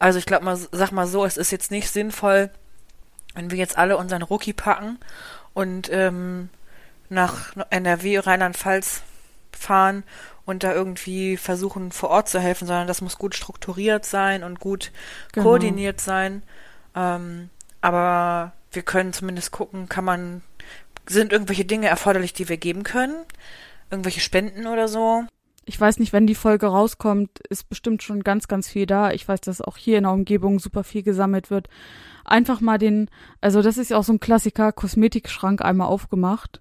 Also ich glaube mal, sag mal so, es ist jetzt nicht sinnvoll, wenn wir jetzt alle unseren Rucki packen und ähm, nach NRW, Rheinland-Pfalz fahren und da irgendwie versuchen vor Ort zu helfen, sondern das muss gut strukturiert sein und gut genau. koordiniert sein. Ähm, aber wir können zumindest gucken, kann man, sind irgendwelche Dinge erforderlich, die wir geben können? Irgendwelche Spenden oder so? Ich weiß nicht, wenn die Folge rauskommt, ist bestimmt schon ganz, ganz viel da. Ich weiß, dass auch hier in der Umgebung super viel gesammelt wird. Einfach mal den, also das ist ja auch so ein Klassiker, Kosmetikschrank einmal aufgemacht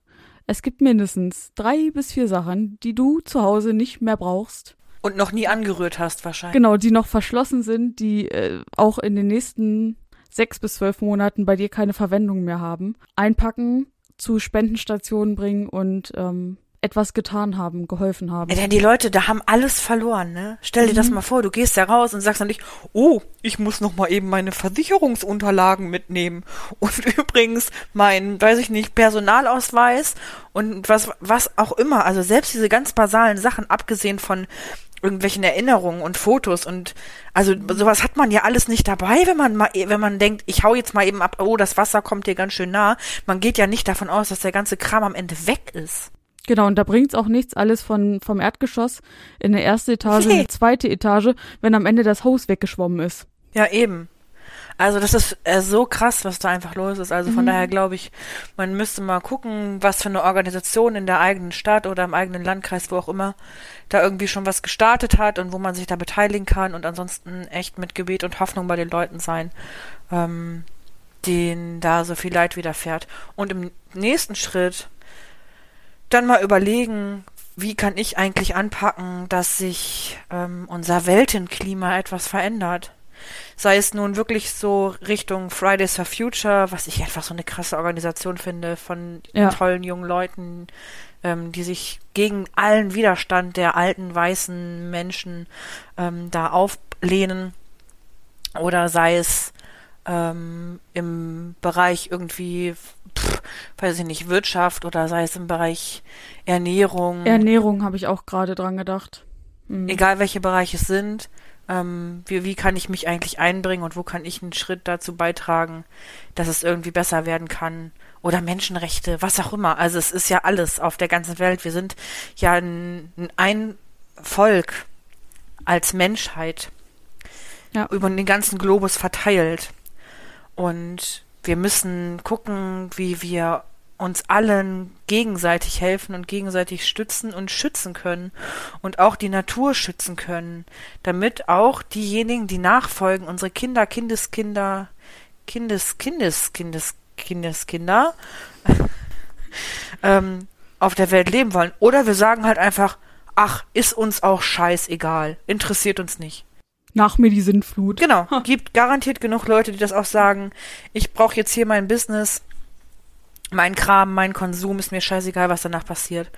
es gibt mindestens drei bis vier Sachen, die du zu Hause nicht mehr brauchst. Und noch nie angerührt hast wahrscheinlich. Genau, die noch verschlossen sind, die äh, auch in den nächsten sechs bis zwölf Monaten bei dir keine Verwendung mehr haben. Einpacken, zu Spendenstationen bringen und ähm, etwas getan haben, geholfen haben. Ja, denn die Leute, da haben alles verloren, ne? Stell dir mhm. das mal vor, du gehst da raus und sagst dann nicht, oh, ich muss noch mal eben meine Versicherungsunterlagen mitnehmen und <laughs> übrigens mein, weiß ich nicht, Personalausweis und was was auch immer, also selbst diese ganz basalen Sachen abgesehen von irgendwelchen Erinnerungen und Fotos und also sowas hat man ja alles nicht dabei, wenn man mal wenn man denkt, ich hau jetzt mal eben ab, oh, das Wasser kommt dir ganz schön nah. Man geht ja nicht davon aus, dass der ganze Kram am Ende weg ist. Genau, und da bringt's auch nichts, alles von, vom Erdgeschoss in eine erste Etage, in eine <laughs> zweite Etage, wenn am Ende das Haus weggeschwommen ist. Ja, eben. Also das ist äh, so krass, was da einfach los ist. Also von Mhm. daher glaube ich, man müsste mal gucken, was für eine Organisation in der eigenen Stadt oder im eigenen Landkreis, wo auch immer, da irgendwie schon was gestartet hat und wo man sich da beteiligen kann und ansonsten echt mit Gebet und Hoffnung bei den Leuten sein, ähm, denen da so viel Leid widerfährt. Und im nächsten Schritt dann mal überlegen, wie kann ich eigentlich anpacken, dass sich ähm, unser Weltenklima etwas verändert. Sei es nun wirklich so Richtung Fridays for Future, was ich einfach so eine krasse Organisation finde von Ja. tollen jungen Leuten, ähm, die sich gegen allen Widerstand der alten weißen Menschen ähm, da auflehnen. Oder sei es ähm, im Bereich irgendwie, pff, weiß ich nicht, Wirtschaft oder sei es im Bereich Ernährung Ernährung habe ich auch gerade dran gedacht. Mhm. egal welche Bereiche es sind, ähm, wie, wie kann ich mich eigentlich einbringen und wo kann ich einen Schritt dazu beitragen, dass es irgendwie besser werden kann. Oder Menschenrechte, was auch immer. Also es ist ja alles auf der ganzen Welt. Wir sind ja ein, ein Volk als Menschheit Ja. über den ganzen Globus verteilt. Und wir müssen gucken, wie wir uns allen gegenseitig helfen und gegenseitig stützen und schützen können und auch die Natur schützen können, damit auch diejenigen, die nachfolgen, unsere Kinder, Kindeskinder, Kindes, Kindes, Kindes, Kindeskinder, <laughs> ähm, auf der Welt leben wollen. Oder wir sagen halt einfach, ach, ist uns auch scheißegal, interessiert uns nicht. Nach mir die Sintflut. Genau, gibt garantiert genug Leute, die das auch sagen. Ich brauche jetzt hier mein Business, mein Kram, mein Konsum, ist mir scheißegal, was danach passiert.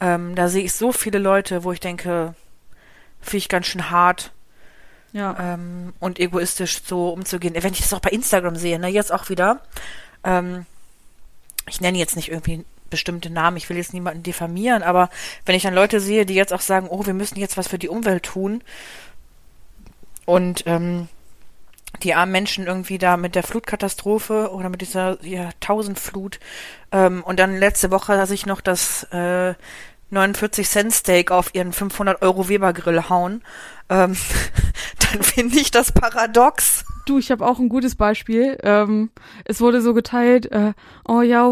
Ähm, da sehe ich so viele Leute, wo ich denke, finde ich ganz schön hart Ja. ähm, und egoistisch so umzugehen. Wenn ich das auch bei Instagram sehe, ne, jetzt auch wieder. Ähm, ich nenne jetzt nicht irgendwie bestimmte Namen, ich will jetzt niemanden diffamieren, aber wenn ich dann Leute sehe, die jetzt auch sagen, oh, wir müssen jetzt was für die Umwelt tun und ähm, die armen Menschen irgendwie da mit der Flutkatastrophe oder mit dieser ja, Tausendflut. Ähm, und dann letzte Woche sich noch das äh, 49 Cent Steak auf ihren 500 Euro Weber Grill hauen, ähm, <laughs> dann finde ich das paradox. Du, ich habe auch ein gutes Beispiel. Ähm, es wurde so geteilt, äh, oh ja,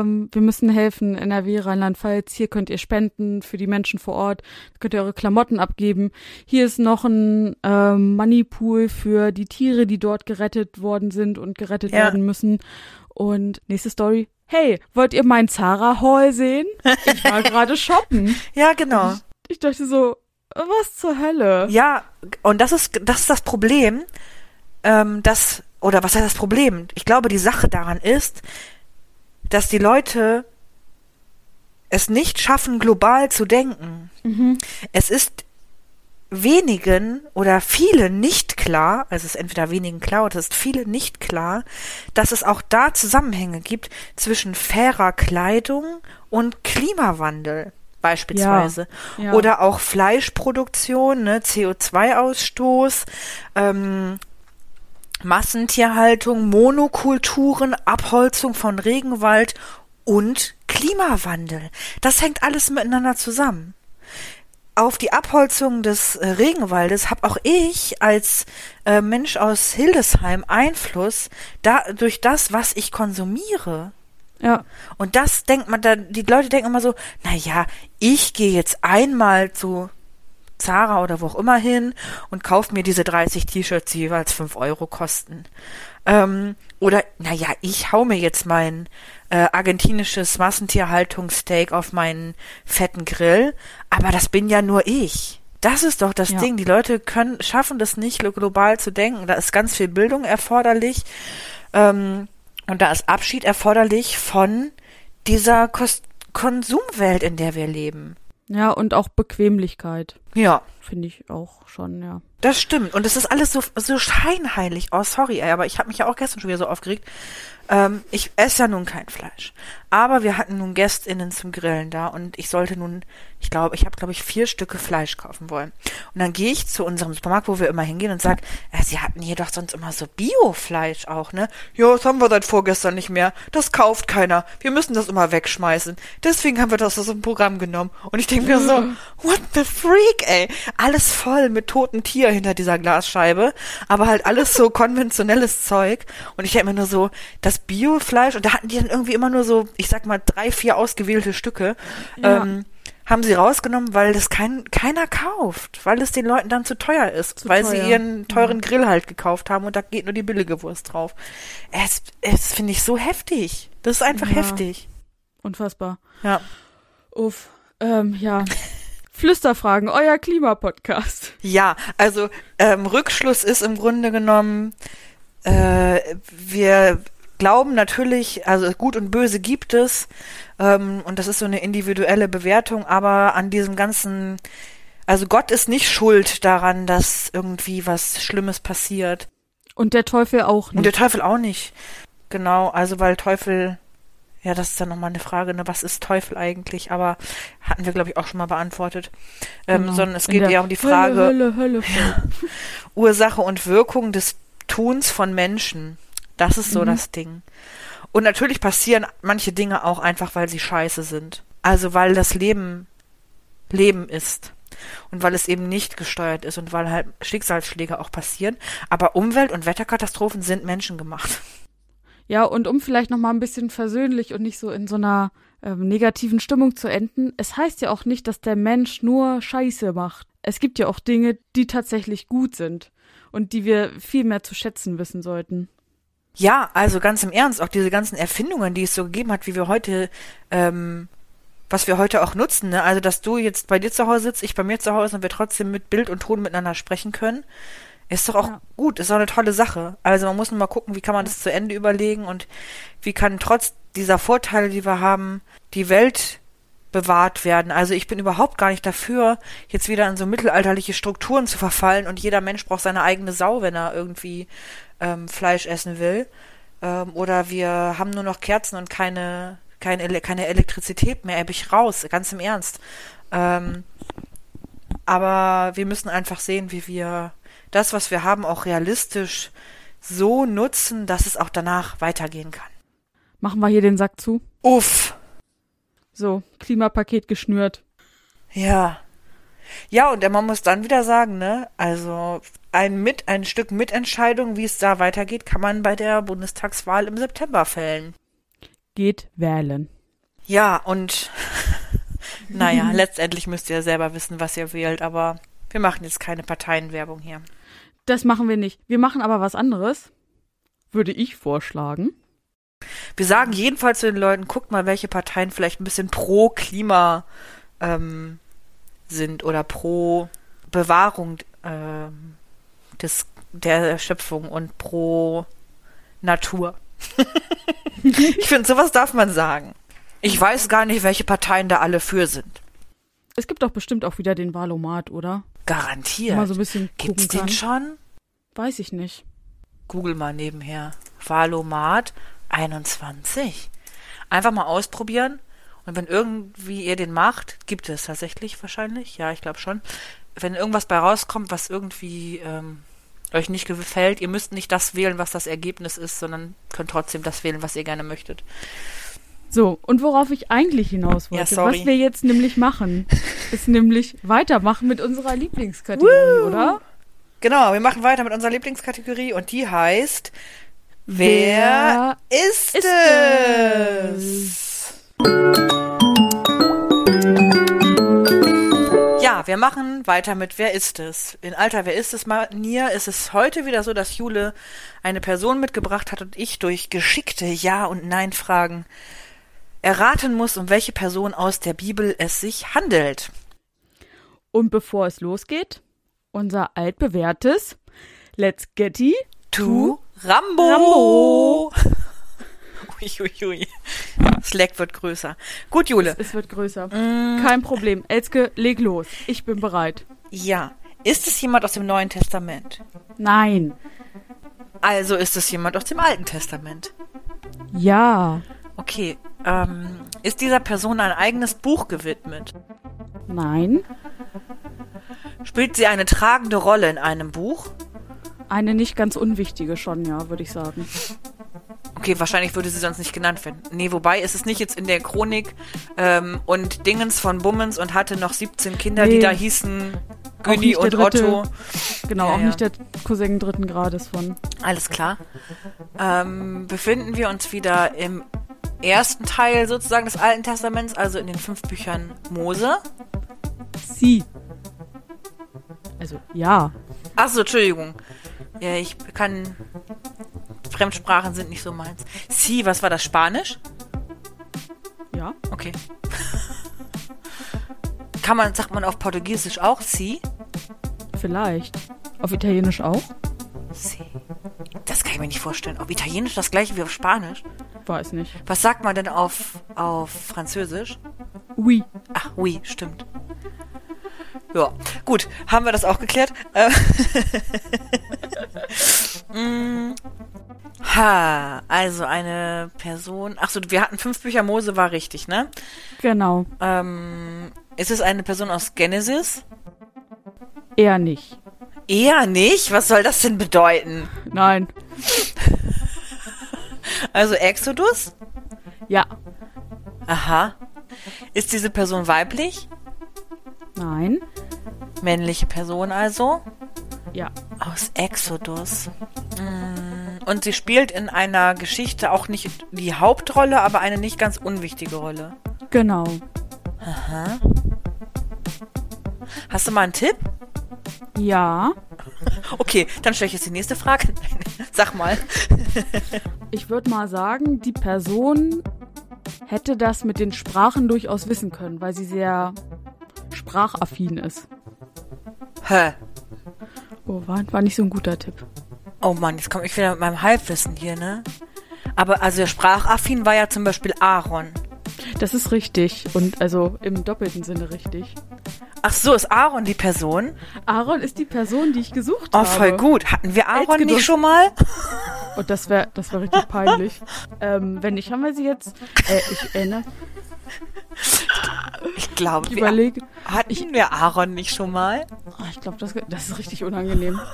ähm, wir müssen helfen, NRW, Rheinland-Pfalz, hier könnt ihr spenden für die Menschen vor Ort, könnt ihr eure Klamotten abgeben. Hier ist noch ein ähm, Moneypool für die Tiere, die dort gerettet worden sind und gerettet Ja. werden müssen. Und nächste Story. Hey, wollt ihr mein Zara Hall sehen? Ich war <laughs> gerade shoppen. Ja, genau. Ich dachte so, was zur Hölle? Ja, und das ist das ist das Problem, ähm, dass oder was heißt das Problem? Ich glaube, die Sache daran ist, dass die Leute es nicht schaffen, global zu denken. Mhm. Es ist wenigen oder vielen nicht klar, also es ist entweder wenigen klar oder es ist viele nicht klar, dass es auch da Zusammenhänge gibt zwischen fairer Kleidung und Klimawandel beispielsweise. Ja. Oder auch Fleischproduktion, ne, CO2-Ausstoß, ähm, Massentierhaltung, Monokulturen, Abholzung von Regenwald und Klimawandel. Das hängt alles miteinander zusammen auf die Abholzung des äh, Regenwaldes habe auch ich als äh, Mensch aus Hildesheim Einfluss da, durch das, was ich konsumiere. Ja. Und das denkt man, da, die Leute denken immer so, na ja, ich gehe jetzt einmal zu Zara oder wo auch immer hin und kaufe mir diese 30 T-Shirts, die jeweils 5 Euro kosten. Ähm, oder, naja, ich hau mir jetzt mein äh, argentinisches Massentierhaltungssteak auf meinen fetten Grill, aber das bin ja nur ich. Das ist doch das Ja. Ding. Die Leute können, schaffen das nicht, global zu denken. Da ist ganz viel Bildung erforderlich. Ähm, und da ist Abschied erforderlich von dieser Kos Konsumwelt, in der wir leben. Ja, und auch Bequemlichkeit. Ja, Finde ich auch schon, ja. das stimmt. Und es ist alles so, so scheinheilig. Oh, sorry, ey, aber ich habe mich ja auch gestern schon wieder so aufgeregt. Ähm, ich esse ja nun kein Fleisch. Aber wir hatten nun GästInnen zum Grillen da und ich sollte nun, ich glaube, ich habe, glaube ich, vier Stücke Fleisch kaufen wollen. Und dann gehe ich zu unserem Supermarkt, wo wir immer hingehen und sag, äh, sie hatten hier doch sonst immer so Bio-Fleisch auch, ne? Ja, das haben wir seit vorgestern nicht mehr. Das kauft keiner. Wir müssen das immer wegschmeißen. Deswegen haben wir das aus dem Programm genommen. Und ich denke mir so, what the freak? Ey. Alles voll mit totem Tier hinter dieser Glasscheibe, aber halt alles so <laughs> konventionelles Zeug. Und ich denke mir nur so, das Biofleisch, und da hatten die dann irgendwie immer nur so, ich sag mal, drei, vier ausgewählte Stücke. Ja. Ähm, haben sie rausgenommen, weil das kein, keiner kauft, weil es den Leuten dann zu teuer ist, Zu weil teuer. sie ihren teuren Grill halt gekauft haben und da geht nur die billige Wurst drauf. Es, es finde ich so heftig. Das ist einfach Ja. heftig. Unfassbar. Ja. Uff. Ähm, ja. Flüsterfragen, euer Klimapodcast. Ja, also ähm, Rückschluss ist im Grunde genommen, äh, wir glauben natürlich, also gut und böse gibt es, ähm, und das ist so eine individuelle Bewertung, aber an diesem ganzen, also Gott ist nicht schuld daran, dass irgendwie was Schlimmes passiert. Und der Teufel auch Und der nicht. Teufel auch nicht. Genau, also weil Teufel, ja, das ist dann nochmal eine Frage, ne, was ist Teufel eigentlich? Aber hatten wir, glaube ich, auch schon mal beantwortet. Ähm, Genau. Sondern es geht eher um die Frage, Hölle, Hölle, Hölle. <laughs> Ursache und Wirkung des Tuns von Menschen. Das ist so Mhm. das Ding. Und natürlich passieren manche Dinge auch einfach, weil sie scheiße sind. Also weil das Leben Leben ist. Und weil es eben nicht gesteuert ist und weil halt Schicksalsschläge auch passieren. Aber Umwelt- und Wetterkatastrophen sind menschengemacht. Ja, und um vielleicht noch mal ein bisschen versöhnlich und nicht so in so einer ähm, negativen Stimmung zu enden, es heißt ja auch nicht, dass der Mensch nur Scheiße macht. Es gibt ja auch Dinge, die tatsächlich gut sind und die wir viel mehr zu schätzen wissen sollten. Ja, also ganz im Ernst, auch diese ganzen Erfindungen, die es so gegeben hat, wie wir heute, ähm, was wir heute auch nutzen, ne? Also, dass du jetzt bei dir zu Hause sitzt, ich bei mir zu Hause und wir trotzdem mit Bild und Ton miteinander sprechen können, ist doch auch Ja. gut, ist doch eine tolle Sache. Also, man muss nur mal gucken, wie kann man das zu Ende überlegen und wie kann trotz dieser Vorteile, die wir haben, die Welt bewahrt werden. Also ich bin überhaupt gar nicht dafür, jetzt wieder in so mittelalterliche Strukturen zu verfallen und jeder Mensch braucht seine eigene Sau, wenn er irgendwie ähm, Fleisch essen will. Ähm, oder wir haben nur noch Kerzen und keine, keine, Ele keine Elektrizität mehr, ebbe ich raus, ganz im Ernst. Ähm, aber wir müssen einfach sehen, wie wir das, was wir haben, auch realistisch so nutzen, dass es auch danach weitergehen kann. Machen wir hier den Sack zu. Uff. So, Klimapaket geschnürt. Ja. Ja, und man muss dann wieder sagen, ne, also ein mit, ein Stück Mitentscheidung, wie es da weitergeht, kann man bei der Bundestagswahl im September fällen. Geht wählen. Ja, und <laughs> naja, letztendlich müsst ihr selber wissen, was ihr wählt, aber wir machen jetzt keine Parteienwerbung hier. Das machen wir nicht. Wir machen aber was anderes. Würde ich vorschlagen. Wir sagen jedenfalls zu den Leuten, guckt mal, welche Parteien vielleicht ein bisschen pro Klima ähm, sind oder pro Bewahrung ähm, des, der Schöpfung und pro Natur. <laughs> ich finde, sowas darf man sagen. Ich weiß gar nicht, welche Parteien da alle für sind. Es gibt doch bestimmt auch wieder den Valomat, oder? Garantiert. man so ein bisschen Gibt's den schon? Weiß ich nicht. Google mal nebenher. Valomat 21. Einfach mal ausprobieren. Und wenn irgendwie ihr den macht, gibt es tatsächlich wahrscheinlich. Ja, ich glaube schon. Wenn irgendwas bei rauskommt, was irgendwie ähm, euch nicht gefällt, ihr müsst nicht das wählen, was das Ergebnis ist, sondern könnt trotzdem das wählen, was ihr gerne möchtet. So, und worauf ich eigentlich hinaus Ja, wollte, sorry. was wir jetzt nämlich machen, <laughs> ist nämlich weitermachen mit unserer Lieblingskategorie, oder? Genau, wir machen weiter mit unserer Lieblingskategorie und die heißt Wer, ist, ist es? Ja, wir machen weiter mit Wer ist es? In alter Wer ist es Manier ist es heute wieder so, dass Jule eine Person mitgebracht hat und ich durch geschickte Ja- und Nein-Fragen erraten muss, um welche Person aus der Bibel es sich handelt. Und bevor es losgeht, unser altbewährtes Let's Getty. To Rambo. Rambo. <laughs> Uiuiui. Slack wird größer. Gut, Jule. Es wird größer. Mm. Kein Problem. Elske, leg los. Ich bin bereit. Ja. Ist es jemand aus dem Neuen Testament? Nein. Also ist es jemand aus dem Alten Testament. Ja. Okay. Ähm, ist dieser Person ein eigenes Buch gewidmet? Nein. Spielt sie eine tragende Rolle in einem Buch? Eine nicht ganz unwichtige schon, ja, würde ich sagen. Okay, wahrscheinlich würde sie sonst nicht genannt werden. Nee, wobei ist es nicht jetzt in der Chronik ähm, und Dingens von Bummens und hatte noch 17 Kinder, Nee. die da hießen Günni und dritte. Otto. Genau, Ja, auch ja. nicht der Cousin dritten Grades von. Alles klar. Ähm, befinden wir uns wieder im ersten Teil sozusagen des Alten Testaments, also in den fünf Büchern Mose. Sie. Also, ja. Achso, Entschuldigung. Ja, ich kann. Fremdsprachen sind nicht so meins. Sie, was war das? Spanisch? Ja. Okay. Kann man, sagt man auf Portugiesisch auch Sie? Vielleicht. Auf Italienisch auch? Sie. Das kann ich mir nicht vorstellen. Auf Italienisch das gleiche wie auf Spanisch. Weiß nicht. Was sagt man denn auf, auf Französisch? Oui. Ach, oui, stimmt. Ja, gut, haben wir das auch geklärt. <laughs> Mm. ha, also eine Person. Achso, wir hatten fünf Bücher Mose, war richtig, ne? Genau. Ähm, ist es eine Person aus Genesis? Eher nicht. Eher nicht. Was soll das denn bedeuten? Nein. Also Exodus? Ja. Aha. Ist diese Person weiblich? Nein. Männliche Person also? Ja. Aus Exodus. Und sie spielt in einer Geschichte auch nicht die Hauptrolle, aber eine nicht ganz unwichtige Rolle. Genau. Hast du mal einen Tipp? Ja. Okay, dann stelle ich jetzt die nächste Frage. <laughs> Sag mal. Ich würde mal sagen, die Person hätte das mit den Sprachen durchaus wissen können, weil sie sehr sprachaffin ist. Hä? Oh, war, war nicht so ein guter Tipp. Oh Mann, jetzt komme ich wieder mit meinem Halbwissen hier, ne? Aber also sprachaffin war ja zum Beispiel Aaron. Das ist richtig und also im doppelten Sinne richtig. Ach so, ist Aaron die Person? Aaron ist die Person, die ich gesucht Oh, habe. voll gut. Hatten wir Aaron nicht schon mal? Und <laughs> das wäre das wär richtig peinlich. ähm, wenn nicht, haben wir sie jetzt. Äh, ich erinnere. Ich glaube, Ich überlege. hatten wir Aaron nicht schon mal. Oh, ich glaube, das, das ist richtig unangenehm. <laughs>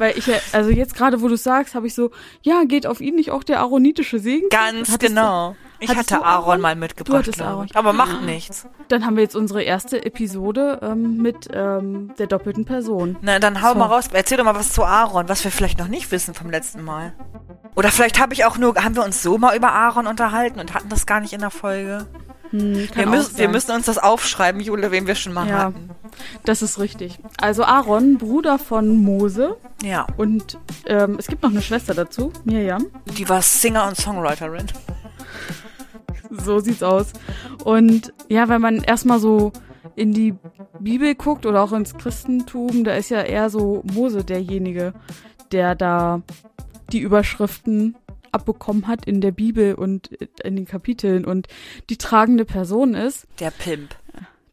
Weil ich, also jetzt gerade, wo du sagst, habe ich so, ja, geht auf ihn nicht auch der aaronitische Segen? Ganz Hattest genau. Ich hattest hatte du Aaron, Aaron? mal Du mitgebracht, glaube Aaron. ich. Aber macht nichts. Du, dann haben wir jetzt unsere erste Episode ähm, mit ähm, der doppelten Person. Na, dann hau So. mal raus. Erzähl doch mal was zu Aaron, was wir vielleicht noch nicht wissen vom letzten Mal. Oder vielleicht habe ich auch nur, haben wir uns so mal über Aaron unterhalten und hatten das gar nicht in der Folge. Hm, Wir müssen, wir müssen uns das aufschreiben, Jule, wen wir schon mal Ja. hatten. Das ist richtig. Also Aaron, Bruder von Mose. Ja, Und ähm, es gibt noch eine Schwester dazu, Mirjam. die war Singer und Songwriterin. So sieht's aus. Und ja, wenn man erstmal so in die Bibel guckt oder auch ins Christentum, da ist ja eher so Mose derjenige, der da die Überschriften abbekommen hat in der Bibel und in den Kapiteln und die tragende Person ist, Der Pimp.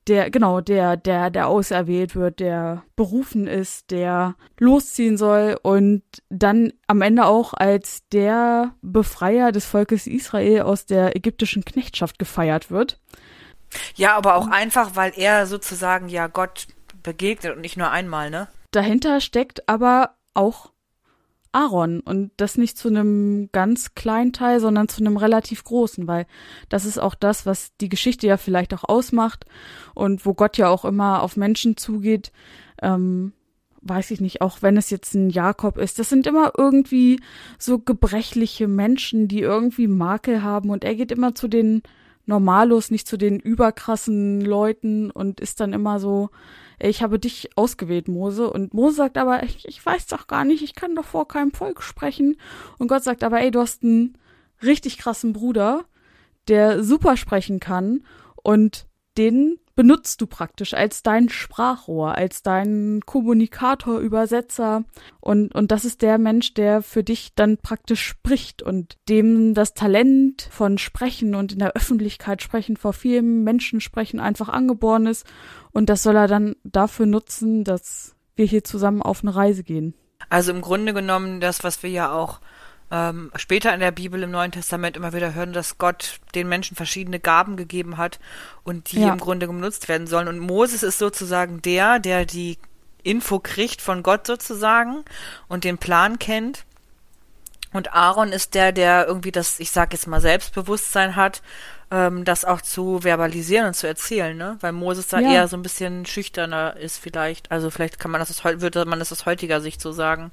der, genau, der, der, der auserwählt wird, der berufen ist, der losziehen soll und dann am Ende auch als der Befreier des Volkes Israel aus der ägyptischen Knechtschaft gefeiert wird. Ja, aber auch einfach, weil er sozusagen ja Gott begegnet und nicht nur einmal, ne? Dahinter steckt aber auch Aaron und das nicht zu einem ganz kleinen Teil, sondern zu einem relativ großen, weil das ist auch das, was die Geschichte ja vielleicht auch ausmacht und wo Gott ja auch immer auf Menschen zugeht. Ähm, weiß ich nicht, auch wenn es jetzt ein Jakob ist, das sind immer irgendwie so gebrechliche Menschen, die irgendwie Makel haben und er geht immer zu den Normalos, nicht zu den überkrassen Leuten und ist dann immer so, ich habe dich ausgewählt, Mose. Und Mose sagt aber, ich, ich weiß doch gar nicht, ich kann doch vor keinem Volk sprechen. Und Gott sagt aber, ey, du hast einen richtig krassen Bruder, der super sprechen kann und den benutzt du praktisch als dein Sprachrohr, als dein Kommunikator, Übersetzer und, und das ist der Mensch, der für dich dann praktisch spricht und dem das Talent von Sprechen und in der Öffentlichkeit sprechen, vor vielen Menschen sprechen einfach angeboren ist und das soll er dann dafür nutzen, dass wir hier zusammen auf eine Reise gehen. Also im Grunde genommen das, was wir ja auch ähm, später in der Bibel im Neuen Testament immer wieder hören, dass Gott den Menschen verschiedene Gaben gegeben hat und die Ja. im Grunde genutzt werden sollen. Und Moses ist sozusagen der, der die Info kriegt von Gott sozusagen und den Plan kennt Und Aaron ist der, der irgendwie das, ich sag jetzt mal, Selbstbewusstsein hat, ähm, das auch zu verbalisieren und zu erzählen, ne? Weil Moses da Ja. eher so ein bisschen schüchterner ist vielleicht. Also vielleicht kann man das aus, würde man das aus heutiger Sicht so sagen.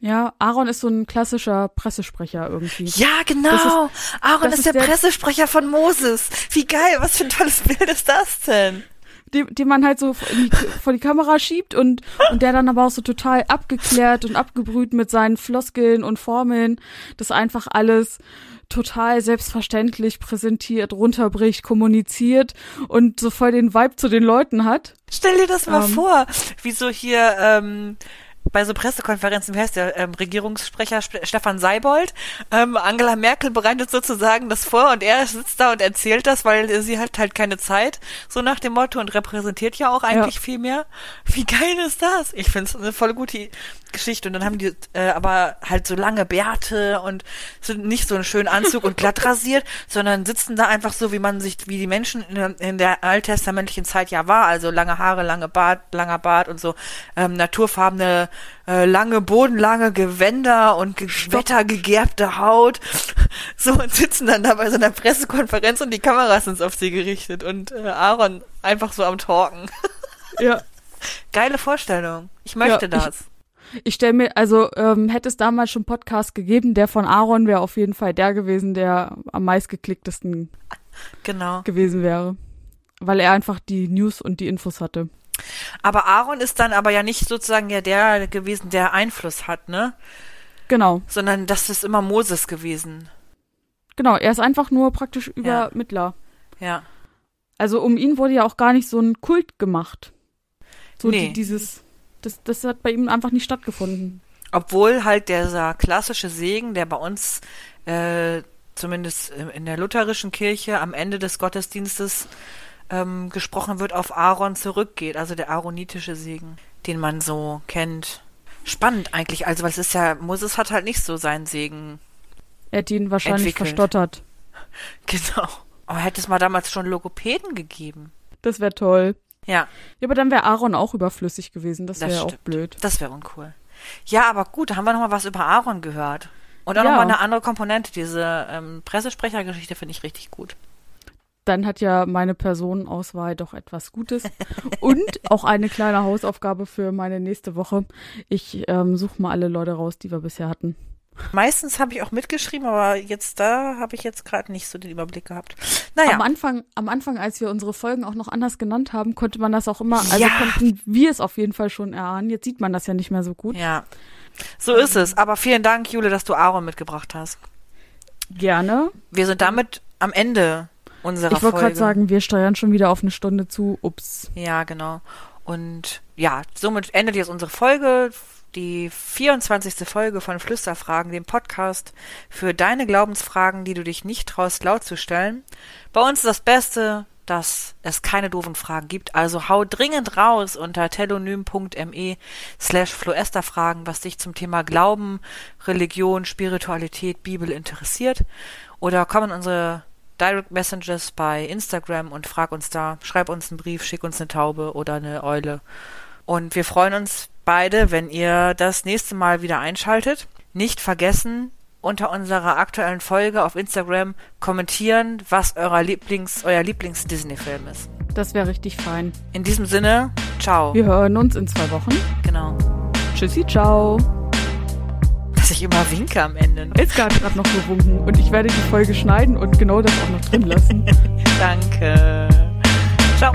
Ja, Aaron ist so ein klassischer Pressesprecher irgendwie. Ja, genau. Aaron das ist, ist der, der- Pressesprecher von Moses. Wie geil, was für ein tolles Bild ist das denn? den, den man halt so die, vor die Kamera schiebt und, und der dann aber auch so total abgeklärt und abgebrüht mit seinen Floskeln und Formeln, das einfach alles total selbstverständlich präsentiert, runterbricht, kommuniziert und so voll den Vibe zu den Leuten hat. Stell dir das mal Ähm. vor, wie so hier ähm, bei so Pressekonferenzen, wie heißt der ähm, Regierungssprecher Sp- Stefan Seibold, ähm, Angela Merkel bereitet sozusagen das vor und er sitzt da und erzählt das, weil sie hat halt keine Zeit, so nach dem Motto und repräsentiert ja auch eigentlich Ja. viel mehr. Wie geil ist das? Ich finde es eine voll gute Geschichte und dann haben die äh, aber halt so lange Bärte und sind nicht so einen schönen Anzug und glatt <laughs> rasiert, sondern sitzen da einfach so, wie man sich, wie die Menschen in, der- in der alttestamentlichen Zeit ja war, also lange Haare, lange Bart, langer Bart und so ähm, naturfarbene, äh, lange, bodenlange Gewänder und ge wettergegerbte Haut. <laughs> So und sitzen dann da bei so einer Pressekonferenz und die Kameras sind auf sie gerichtet und äh, Aaron einfach so am Talken. <laughs> Ja. Geile Vorstellung. Ich möchte Ja, ich- das. Ich stelle mir, also ähm, hätte es damals schon Podcast gegeben, der von Aaron wäre auf jeden Fall der gewesen, der am meistgeklicktesten Genau. gewesen wäre. Weil er einfach die News und die Infos hatte. Aber Aaron ist dann aber ja nicht sozusagen ja der gewesen, der Einfluss hat, ne? Genau, Sondern das ist immer Moses gewesen. genau. Er ist einfach nur praktisch Ja. Übermittler. Ja. Also um ihn wurde ja auch gar nicht so ein Kult gemacht. So Nee. die, dieses, das, das hat bei ihm einfach nicht stattgefunden. Obwohl halt dieser klassische Segen, der bei uns äh, zumindest in der lutherischen Kirche am Ende des Gottesdienstes ähm, gesprochen wird, auf Aaron zurückgeht. Also der aaronitische Segen, den man so kennt. Spannend eigentlich, also weil es ist ja, Moses hat halt nicht so seinen Segen. Er hat ihn wahrscheinlich Entwickelt. verstottert. <laughs> Genau. Aber hätte es mal damals schon Logopäden gegeben. Das wäre toll. Ja, Ja, aber dann wäre Aaron auch überflüssig gewesen. Das Das wäre auch blöd. das wäre uncool. Ja, aber gut, da haben wir noch mal was über Aaron gehört. Und auch Ja. noch mal eine andere Komponente. Diese ähm, Pressesprechergeschichte finde ich richtig gut. Dann hat ja meine Personenauswahl doch etwas Gutes. Und auch eine kleine Hausaufgabe für meine nächste Woche. Ich ähm, suche mal alle Leute raus, die wir bisher hatten. Meistens habe ich auch mitgeschrieben, aber jetzt da habe ich jetzt gerade nicht so den Überblick gehabt. Naja, Am Anfang, am Anfang, als wir unsere Folgen auch noch anders genannt haben, konnte man das auch immer, also Ja. konnten wir es auf jeden Fall schon erahnen. Jetzt sieht man das ja nicht mehr so gut. ja. So ist es. Aber vielen Dank, Jule, dass du Aaron mitgebracht hast. Gerne. Wir sind damit am Ende unserer Ich wollte Folge. gerade sagen, wir steuern schon wieder auf eine Stunde zu. Ups. Ja, genau. Und ja, somit endet jetzt unsere Folge, die 24. Folge von Flüsterfragen, dem Podcast für deine Glaubensfragen, die du dich nicht traust, laut zu stellen. Bei uns ist das Beste, dass es keine doofen Fragen gibt. Also hau dringend raus unter telonym.me slash floesterfragen, was dich zum Thema Glauben, Religion, Spiritualität, Bibel interessiert. Oder komm in unsere Direct Messages bei Instagram und frag uns da, schreib uns einen Brief, schick uns eine Taube oder eine Eule. Und wir freuen uns beide, wenn ihr das nächste Mal wieder einschaltet. Nicht vergessen, unter unserer aktuellen Folge auf Instagram kommentieren, was euer Lieblings, euer Lieblings-Disney-Film ist. Das wäre richtig fein. In diesem Sinne, ciao. Wir hören uns in zwei Wochen. Genau. Tschüssi, ciao. Ich immer winke am Ende. Elska hat gerade noch gewunken und ich werde die Folge schneiden und genau das auch noch drin <laughs> lassen. Danke. Ciao.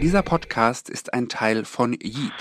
Dieser Podcast ist ein Teil von Yeet.